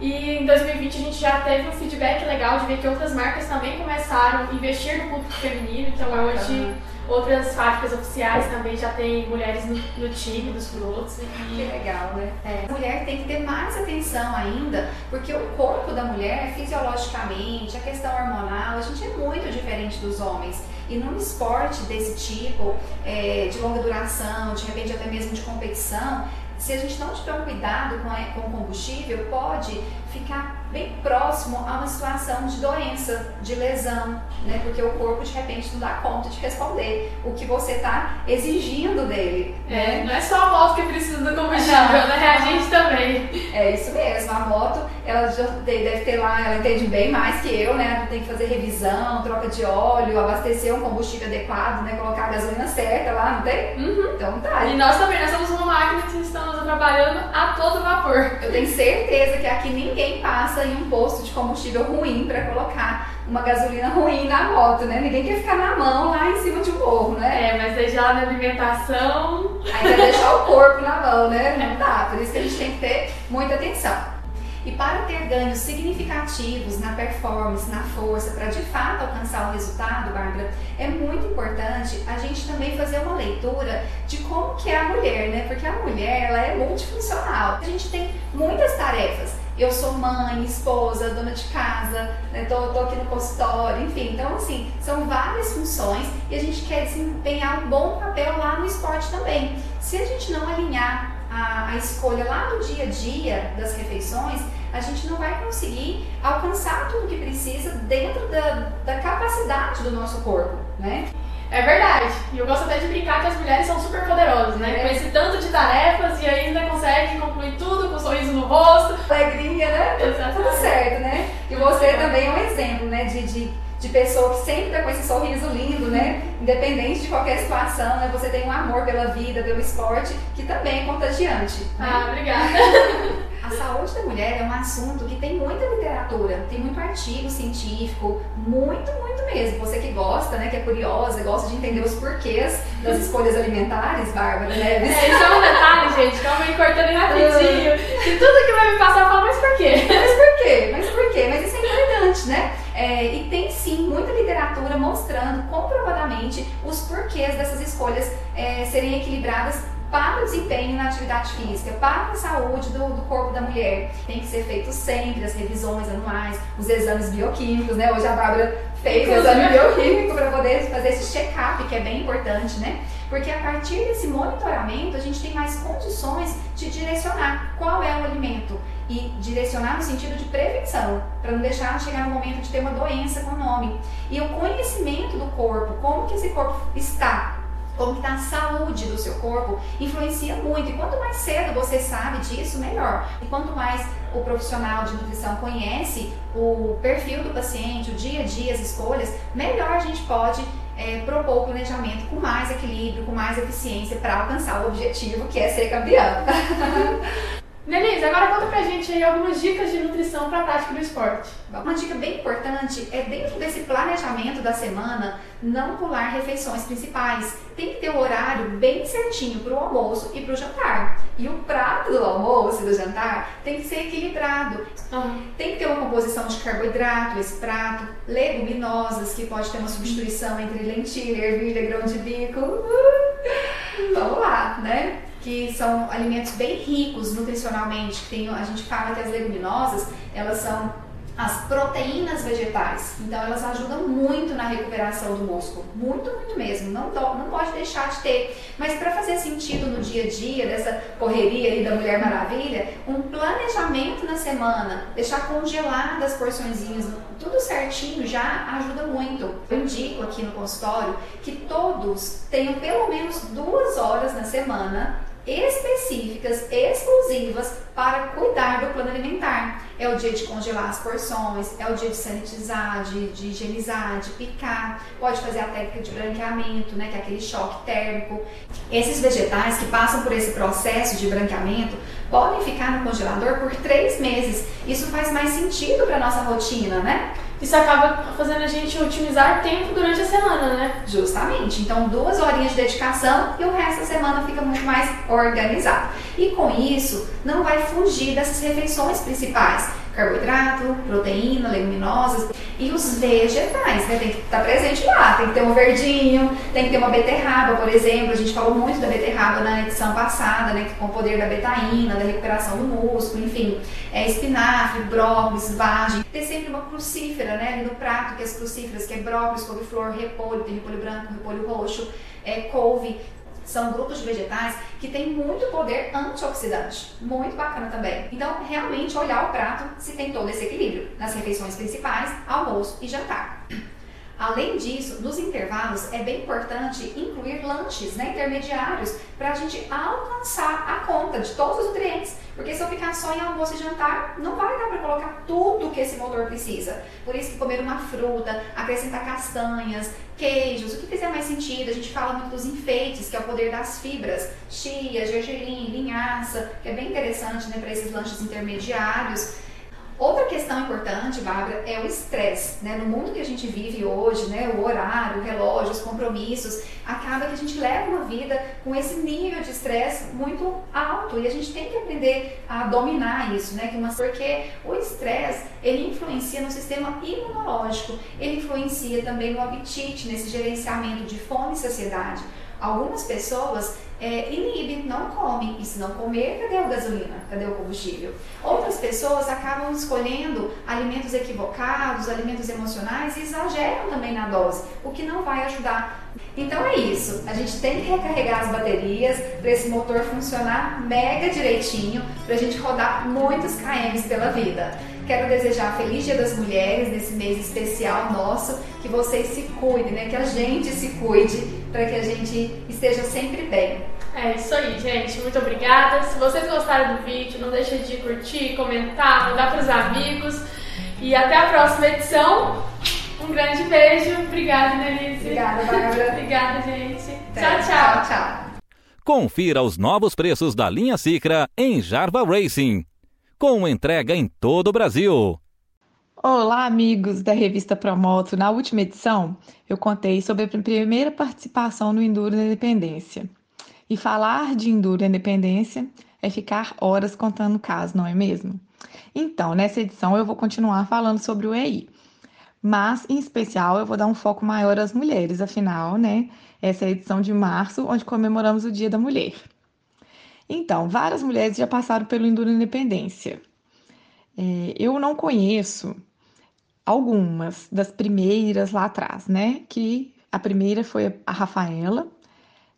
E em 2020 a gente já teve um feedback legal de ver que outras marcas também começaram a investir no público feminino, então hoje outras fábricas oficiais também já têm mulheres no, no time dos pilotos. Que E legal, né? É. A mulher tem que ter mais atenção ainda, porque o corpo da mulher, fisiologicamente, a questão hormonal, a gente é muito diferente dos homens. E num esporte desse tipo, é, de longa duração, de repente até mesmo de competição, se a gente não tiver um cuidado com, a- com o combustível, pode ficar bem próximo a uma situação de doença, de lesão, né? Porque o corpo de repente não dá conta de responder o que você está exigindo dele. né? é, não é só a moto que precisa do combustível, né? A gente também. É isso mesmo, a moto, ela deve ter lá, ela entende bem mais que eu, né? Tem que fazer revisão, troca de óleo, abastecer um combustível adequado, né? Colocar a gasolina certa lá, não tem? Uhum. Então tá. E nós também, nós somos uma máquina que estamos trabalhando a todo vapor. Eu tenho certeza que aqui ninguém passa em um posto de combustível ruim para colocar uma gasolina ruim na moto, né? Ninguém quer ficar na mão lá em cima de um morro, né? É, mas lá na alimentação. Ainda deixar o corpo na mão, né? Não dá. Por isso que a gente tem que ter muita atenção. E para ter ganhos significativos na performance, na força, para de fato alcançar o resultado, Bárbara, é muito importante a gente também fazer uma leitura de como que é a mulher, né? Porque a mulher, ela é multifuncional. A gente tem muitas tarefas. Eu sou mãe, esposa, dona de casa, né? aqui no consultório, enfim. Então, assim, são várias funções e a gente quer desempenhar um bom papel lá no esporte também. Se a gente não alinhar a, a escolha lá no dia a dia das refeições, a gente não vai conseguir alcançar tudo que precisa dentro da, da capacidade do nosso corpo, né? É verdade. E eu gosto até de brincar que as mulheres são super poderosas, né? É. Com esse tanto de tarefas e ainda consegue concluir tudo com um sorriso no rosto. Alegria, né? Exatamente. Tudo certo, né? E você também é um exemplo, né? De, de, de pessoa que sempre tá com esse sorriso lindo, né? Independente de qualquer situação, né? Você tem um amor pela vida, pelo esporte, que também é contagiante. né? Ah, obrigada. A saúde da mulher é um assunto que tem muita literatura, tem muito artigo científico, muito, muito mesmo. Você que gosta, né, que é curiosa, gosta de entender os porquês das escolhas alimentares, Bárbara, né? É, só um detalhe, gente, calma aí, cortando rapidinho. Que tudo que vai me passar, eu falo, mas por quê? Mas por quê? Mas por quê? Mas isso é importante, né? É, e tem sim muita literatura mostrando comprovadamente os porquês dessas escolhas é, serem equilibradas para o desempenho na atividade física, para a saúde do, do corpo da mulher. Tem que ser feito sempre as revisões anuais, os exames bioquímicos, né? Hoje a Bárbara fez o exame bioquímico para poder fazer esse check-up, que é bem importante, né? Porque a partir desse monitoramento a gente tem mais condições de direcionar qual é o alimento e direcionar no sentido de prevenção, para não deixar chegar no momento de ter uma doença com o nome. E o conhecimento do corpo, como que esse corpo está, como está a saúde do seu corpo, influencia muito. E quanto mais cedo você sabe disso, melhor. E quanto mais o profissional de nutrição conhece o perfil do paciente, o dia a dia, as escolhas, melhor a gente pode é, propor o planejamento com mais equilíbrio, com mais eficiência para alcançar o objetivo que é ser campeão. Denise, agora conta pra gente aí algumas dicas de nutrição para a prática do esporte. Uma dica bem importante é dentro desse planejamento da semana não pular refeições principais. Tem que ter o um horário bem certinho para o almoço e para o jantar. E o prato do almoço e do jantar tem que ser equilibrado. Uhum. Tem que ter uma composição de carboidrato, esse prato, leguminosas, que pode ter uma substituição entre lentilha, ervilha, grão de bico. Uh, vamos lá, né? Que são alimentos bem ricos nutricionalmente. Tem, a gente fala que as leguminosas, elas são as proteínas vegetais. Então elas ajudam muito na recuperação do músculo, muito, muito mesmo. Não, não pode deixar de ter. Mas para fazer sentido no dia a dia dessa correria aí da Mulher Maravilha, um planejamento na semana, deixar congeladas as porçõezinhas, tudo certinho já ajuda muito. Eu indico aqui no consultório que todos tenham pelo menos duas horas na semana específicas, exclusivas para cuidar do plano alimentar. É o dia de congelar as porções, é o dia de sanitizar, de, de higienizar, de picar, pode fazer a técnica de branqueamento, né, que é aquele choque térmico. Esses vegetais que passam por esse processo de branqueamento podem ficar no congelador por três meses. Isso faz mais sentido para nossa rotina, né? Isso acaba fazendo a gente otimizar tempo durante a semana, né? Justamente. Então, duas horinhas de dedicação e o resto da semana fica muito mais organizado. E com isso, não vai fugir dessas refeições principais carboidrato, proteína, leguminosas e os vegetais, né? Tem que estar presente lá, tem que ter um verdinho, tem que ter uma beterraba, por exemplo. A gente falou muito da beterraba na edição passada, né? Com o poder da betaína, da recuperação do músculo, enfim. É espinafre, brócolis, vagem. Ter sempre uma crucífera, né? Ali no prato, que é as crucíferas, que é brócolis, couve-flor, repolho, tem repolho branco, repolho roxo, é couve são grupos de vegetais que têm muito poder antioxidante. Muito bacana também. Então, realmente olhar o prato se tem todo esse equilíbrio nas refeições principais, almoço e jantar. Além disso, nos intervalos é bem importante incluir lanches né, intermediários para a gente alcançar a conta de todos os nutrientes. Porque se eu ficar só em almoço e jantar, não vai dar para colocar tudo que esse motor precisa. Por isso que comer uma fruta, acrescentar castanhas, queijos, o que fizer mais sentido. A gente fala muito dos enfeites, que é o poder das fibras, chia, gergelim, linhaça, que é bem interessante né, para esses lanches intermediários. Outra questão importante, Bárbara, é o estresse. Né? No mundo que a gente vive hoje, né, o horário, o relógio, os compromissos, acaba que a gente leva uma vida com esse nível de estresse muito alto e a gente tem que aprender a dominar isso, né? Porque o estresse ele influencia no sistema imunológico, ele influencia também no apetite, nesse gerenciamento de fome e saciedade. Algumas pessoas é, inibe, não come. E se não comer, cadê a gasolina? Cadê o combustível? Outras pessoas acabam escolhendo alimentos equivocados, alimentos emocionais e exageram também na dose, o que não vai ajudar. Então é isso. A gente tem que recarregar as baterias para esse motor funcionar mega direitinho, para a gente rodar muitos KMs pela vida. Quero desejar feliz Dia das Mulheres nesse mês especial nosso, que vocês se cuidem, né? Que a gente se cuide para que a gente esteja sempre bem. É isso aí, gente. Muito obrigada. Se vocês gostaram do vídeo, não deixe de curtir, comentar, mandar para os amigos. E até a próxima edição. Um grande beijo. Obrigada, Denise. Obrigada, Bárbara. Obrigada, gente. Tchau, tchau. Tchau, tchau. Confira os novos preços da linha Cicra em Jarva Racing com entrega em todo o Brasil. Olá, amigos da revista Promoto. Na última edição, eu contei sobre a primeira participação no Enduro da Independência. E falar de Enduro Independência é ficar horas contando casos, não é mesmo? Então, nessa edição eu vou continuar falando sobre o EI. Mas, em especial, eu vou dar um foco maior às mulheres, afinal, né? Essa é a edição de março, onde comemoramos o Dia da Mulher. Então, várias mulheres já passaram pelo Enduro Independência. É, eu não conheço algumas das primeiras lá atrás, né? Que a primeira foi a Rafaela,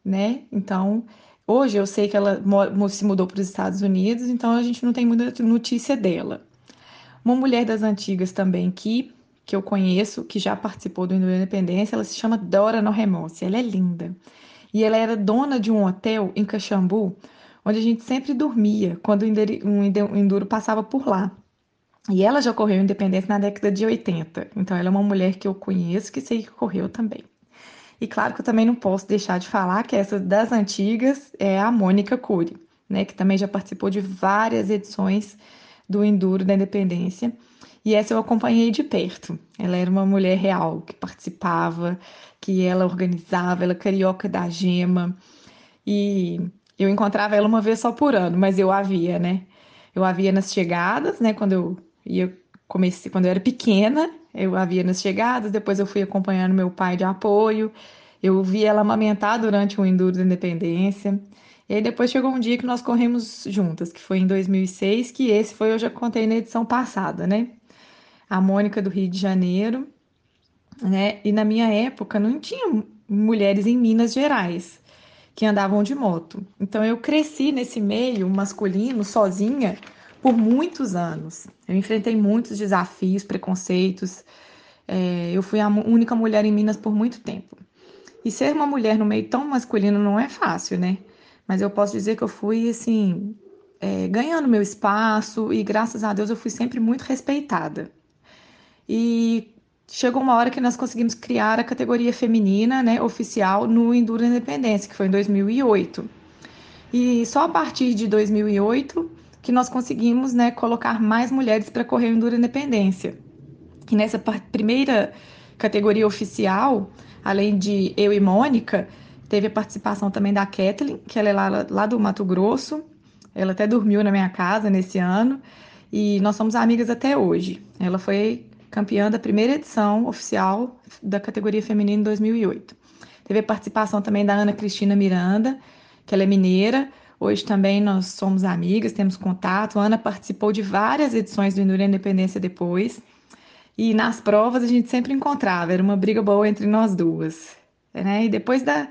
né? Então, Hoje eu sei que ela se mudou para os Estados Unidos, então a gente não tem muita notícia dela. Uma mulher das antigas também que, que eu conheço, que já participou do Independência, ela se chama Dora Norremonce. Ela é linda. E ela era dona de um hotel em Caxambu, onde a gente sempre dormia quando o Enduro passava por lá. E ela já correu independência na década de 80. Então ela é uma mulher que eu conheço que sei que correu também. E claro que eu também não posso deixar de falar que essa das antigas é a Mônica Cury, né, que também já participou de várias edições do Enduro da Independência. E essa eu acompanhei de perto. Ela era uma mulher real que participava, que ela organizava, ela é carioca da gema. E eu encontrava ela uma vez só por ano, mas eu a via, né? Eu a via nas chegadas, né, quando eu eu comecei quando eu era pequena, eu a via nas chegadas, depois eu fui acompanhando meu pai de apoio. Eu vi ela amamentar durante o Enduro da Independência. E aí depois chegou um dia que nós corremos juntas, que foi em 2006, que esse foi eu já contei na edição passada, né? A Mônica do Rio de Janeiro, né? E na minha época não tinha mulheres em Minas Gerais que andavam de moto. Então eu cresci nesse meio masculino sozinha por muitos anos. Eu enfrentei muitos desafios, preconceitos. É, eu fui a única mulher em Minas por muito tempo. E ser uma mulher no meio tão masculino não é fácil, né? Mas eu posso dizer que eu fui, assim, é, ganhando meu espaço e graças a Deus eu fui sempre muito respeitada. E chegou uma hora que nós conseguimos criar a categoria feminina, né, oficial no Enduro Independência, que foi em 2008. E só a partir de 2008 que nós conseguimos né, colocar mais mulheres para correr o Enduro Independência. E nessa primeira categoria oficial, além de eu e Mônica, teve a participação também da Kathleen, que ela é lá, lá do Mato Grosso. Ela até dormiu na minha casa nesse ano e nós somos amigas até hoje. Ela foi campeã da primeira edição oficial da categoria feminina em 2008. Teve a participação também da Ana Cristina Miranda, que ela é mineira, Hoje também nós somos amigas, temos contato. A Ana participou de várias edições do Enduro Independência depois. E nas provas a gente sempre encontrava, era uma briga boa entre nós duas. Né? E depois da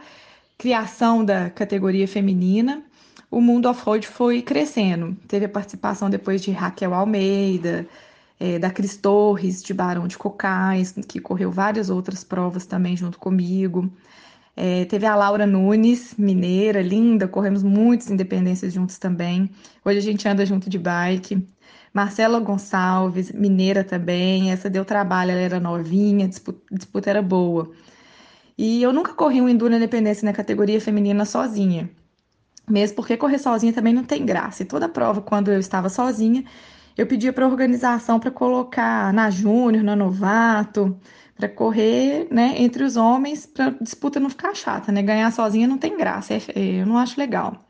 criação da categoria feminina, o mundo off-road foi crescendo. Teve a participação depois de Raquel Almeida, é, da Cris Torres, de Barão de Cocais, que correu várias outras provas também junto comigo. É, teve a Laura Nunes, mineira, linda, corremos muitas independências juntos também. Hoje a gente anda junto de bike. Marcela Gonçalves, mineira também, essa deu trabalho, ela era novinha, disputa, disputa era boa. E eu nunca corri um Enduro Independência na categoria feminina sozinha. Mesmo porque correr sozinha também não tem graça. E toda prova, quando eu estava sozinha, eu pedia para a organização para colocar na Júnior, na Novato, para correr, né, entre os homens, para disputa não ficar chata, né? Ganhar sozinha não tem graça, é, é, eu não acho legal.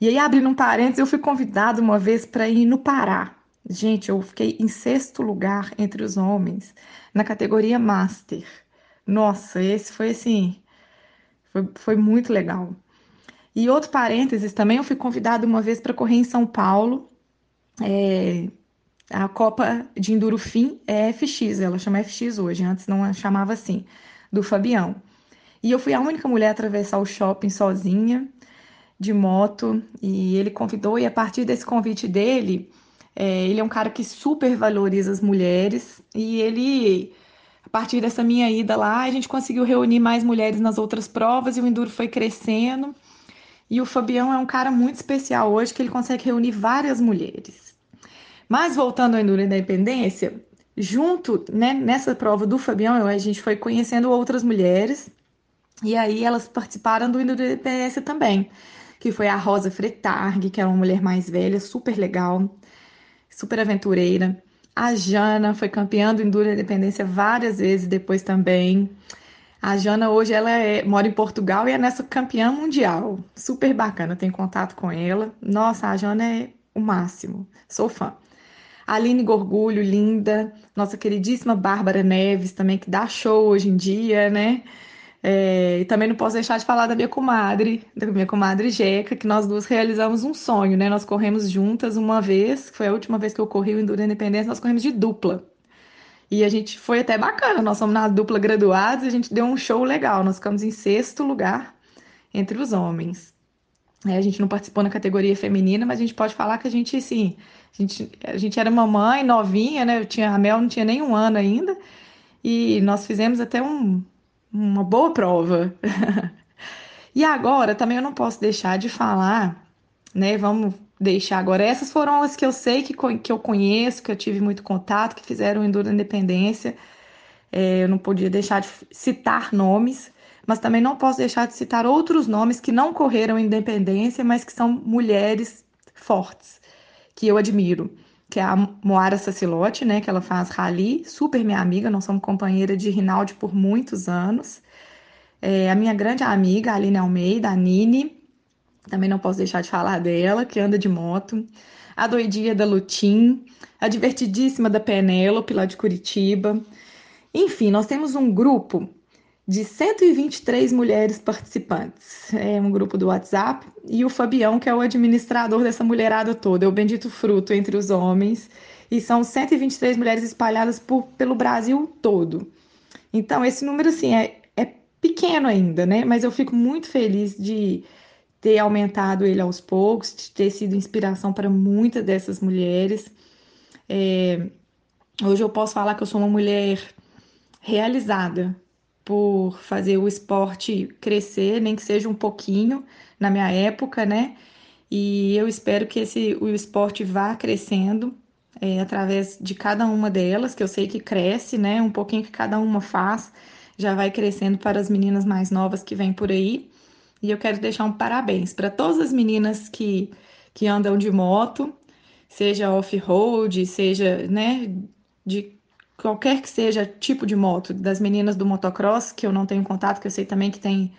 E aí, abrindo um parênteses, eu fui convidada uma vez para ir no Pará. Gente, eu fiquei em sexto lugar entre os homens na categoria Master. Nossa, esse foi assim, foi, foi muito legal. E outro parênteses também, eu fui convidada uma vez para correr em São Paulo, é, a Copa de Enduro Fim é FX, ela chama FX hoje, antes não chamava assim, do Fabião. E eu fui a única mulher a atravessar o shopping sozinha, de moto, e ele convidou, e a partir desse convite dele, é, ele é um cara que super valoriza as mulheres, e ele, a partir dessa minha ida lá, a gente conseguiu reunir mais mulheres nas outras provas, e o Enduro foi crescendo. E o Fabião é um cara muito especial hoje, que ele consegue reunir várias mulheres. Mas voltando ao Enduro Independência, junto né, nessa prova do Fabião, a gente foi conhecendo outras mulheres e aí elas participaram do Enduro Independência também, que foi a Rosa Fretarg, que é uma mulher mais velha, super legal, super aventureira. A Jana foi campeã do Enduro Independência várias vezes depois também. A Jana hoje ela é, mora em Portugal e é nessa campeã mundial. Super bacana, tenho contato com ela. Nossa, a Jana é o máximo. Sou fã. Aline Gorgulho, linda. Nossa queridíssima Bárbara Neves, também, que dá show hoje em dia, né? É, e também não posso deixar de falar da minha comadre, da minha comadre Jeca, que nós duas realizamos um sonho, né? Nós corremos juntas uma vez, que foi a última vez que eu corri o Enduro Independência, nós corremos de dupla. E a gente foi até bacana, nós somos na dupla graduados e a gente deu um show legal. Nós ficamos em sexto lugar entre os homens. É, a gente não participou na categoria feminina, mas a gente pode falar que a gente, assim, a gente, a gente era mamãe novinha, né? Eu tinha, a Mel não tinha nem um ano ainda, e nós fizemos até um, uma boa prova. e agora, também eu não posso deixar de falar, né? Vamos deixar agora. Essas foram as que eu sei que, que eu conheço, que eu tive muito contato, que fizeram o Enduro Independência. É, eu não podia deixar de citar nomes, mas também não posso deixar de citar outros nomes que não correram Independência, mas que são mulheres fortes, que eu admiro. Que é a Moara Sacilotti, né? Que ela faz rally, super minha amiga, nós somos companheira de Rinaldi por muitos anos. É, a minha grande amiga, a Aline Almeida, a Nini, também não posso deixar de falar dela, que anda de moto. A doidinha da Lutim, a divertidíssima da Penélope, lá de Curitiba. Enfim, nós temos um grupo de 123 mulheres participantes. É um grupo do WhatsApp. E o Fabião, que é o administrador dessa mulherada toda, é o bendito fruto entre os homens. E são 123 mulheres espalhadas por, pelo Brasil todo. Então, esse número, assim, é, é pequeno ainda, né? Mas eu fico muito feliz de ter aumentado ele aos poucos, de ter sido inspiração para muitas dessas mulheres. É, hoje eu posso falar que eu sou uma mulher realizada por fazer o esporte crescer, nem que seja um pouquinho na minha época, né? E eu espero que esse o esporte vá crescendo é, através de cada uma delas, que eu sei que cresce, né? Um pouquinho que cada uma faz, já vai crescendo para as meninas mais novas que vêm por aí. E eu quero deixar um parabéns para todas as meninas que, que andam de moto, seja off-road, seja, né, de qualquer que seja tipo de moto, das meninas do motocross, que eu não tenho contato, que eu sei também que tem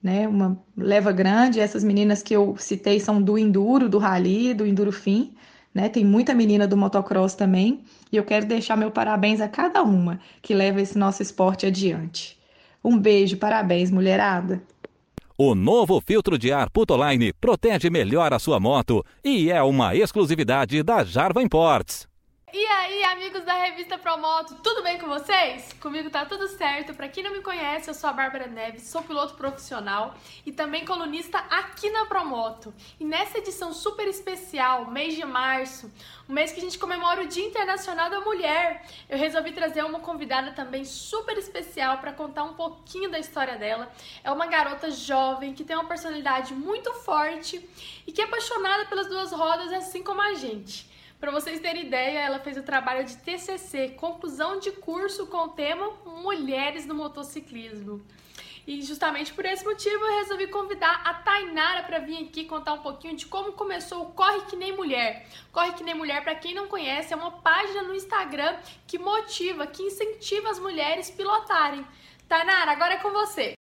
né, uma leva grande. Essas meninas que eu citei são do enduro, do rally, do enduro fim, né? Tem muita menina do motocross também, e eu quero deixar meu parabéns a cada uma que leva esse nosso esporte adiante. Um beijo, parabéns, mulherada. O novo filtro de ar Putoline protege melhor a sua moto e é uma exclusividade da Jarva Imports. E aí, amigos da revista Promoto, tudo bem com vocês? Comigo tá tudo certo. Para quem não me conhece, eu sou a Bárbara Neves, sou piloto profissional e também colunista aqui na Promoto. E nessa edição super especial, mês de março, um mês que a gente comemora o Dia Internacional da Mulher, eu resolvi trazer uma convidada também super especial para contar um pouquinho da história dela. É uma garota jovem que tem uma personalidade muito forte e que é apaixonada pelas duas rodas assim como a gente. Para vocês terem ideia, ela fez o trabalho de TCC, conclusão de curso com o tema Mulheres no Motociclismo. E justamente por esse motivo eu resolvi convidar a Tainara para vir aqui contar um pouquinho de como começou o Corre Que Nem Mulher. Corre Que Nem Mulher, para quem não conhece, é uma página no Instagram que motiva, que incentiva as mulheres pilotarem. Tainara, agora é com você.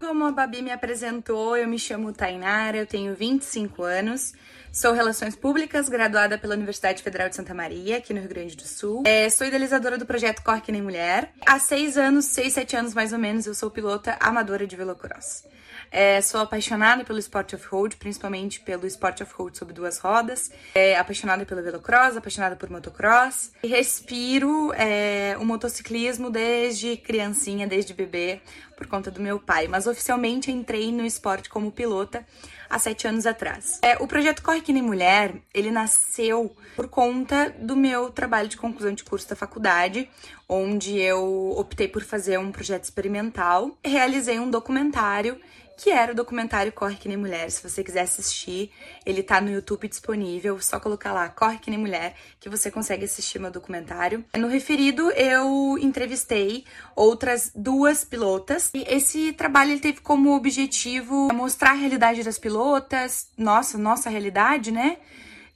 Como a Babi me apresentou, eu me chamo Tainara, eu tenho 25 anos, sou Relações Públicas, graduada pela Universidade Federal de Santa Maria, aqui no Rio Grande do Sul. É, sou idealizadora do projeto Corre Nem Mulher. Há seis anos, seis, sete anos mais ou menos, eu sou pilota amadora de velocross. É, sou apaixonada pelo esporte off-road, principalmente pelo esporte off-road sobre duas rodas. É, apaixonada pelo velocross, apaixonada por motocross. E respiro é, o motociclismo desde criancinha, desde bebê, por conta do meu pai. Mas oficialmente entrei no esporte como pilota há sete anos atrás. É, o projeto Corre Que Nem Mulher, ele nasceu por conta do meu trabalho de conclusão de curso da faculdade, onde eu optei por fazer um projeto experimental. Realizei um documentário que era o documentário Corre Que Nem Mulher. Se você quiser assistir, ele tá no YouTube disponível, só colocar lá Corre Que Nem Mulher, que você consegue assistir meu documentário. No referido, eu entrevistei outras duas pilotas, e esse trabalho ele teve como objetivo mostrar a realidade das pilotas, nossa, nossa realidade, né?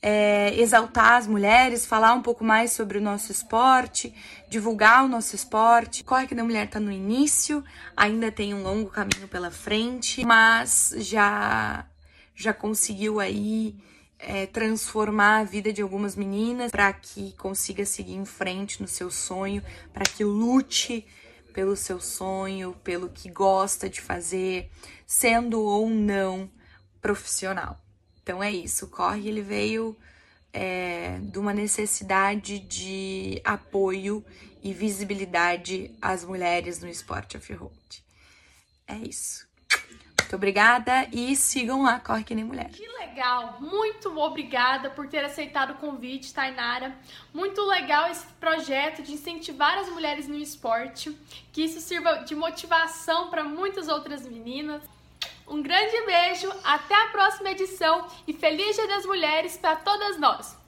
É, exaltar as mulheres, falar um pouco mais sobre o nosso esporte, divulgar o nosso esporte. Corre que da mulher está no início, ainda tem um longo caminho pela frente, mas já já conseguiu aí é, transformar a vida de algumas meninas para que consiga seguir em frente no seu sonho, para que lute pelo seu sonho, pelo que gosta de fazer, sendo ou não profissional. Então é isso, o corre ele veio é, de uma necessidade de apoio e visibilidade às mulheres no esporte off-road. É isso. Muito obrigada e sigam lá Corre Que Nem Mulher. Que legal! Muito obrigada por ter aceitado o convite, Tainara. Muito legal esse projeto de incentivar as mulheres no esporte, que isso sirva de motivação para muitas outras meninas. Um grande beijo, até a próxima edição e feliz Dia das Mulheres para todas nós!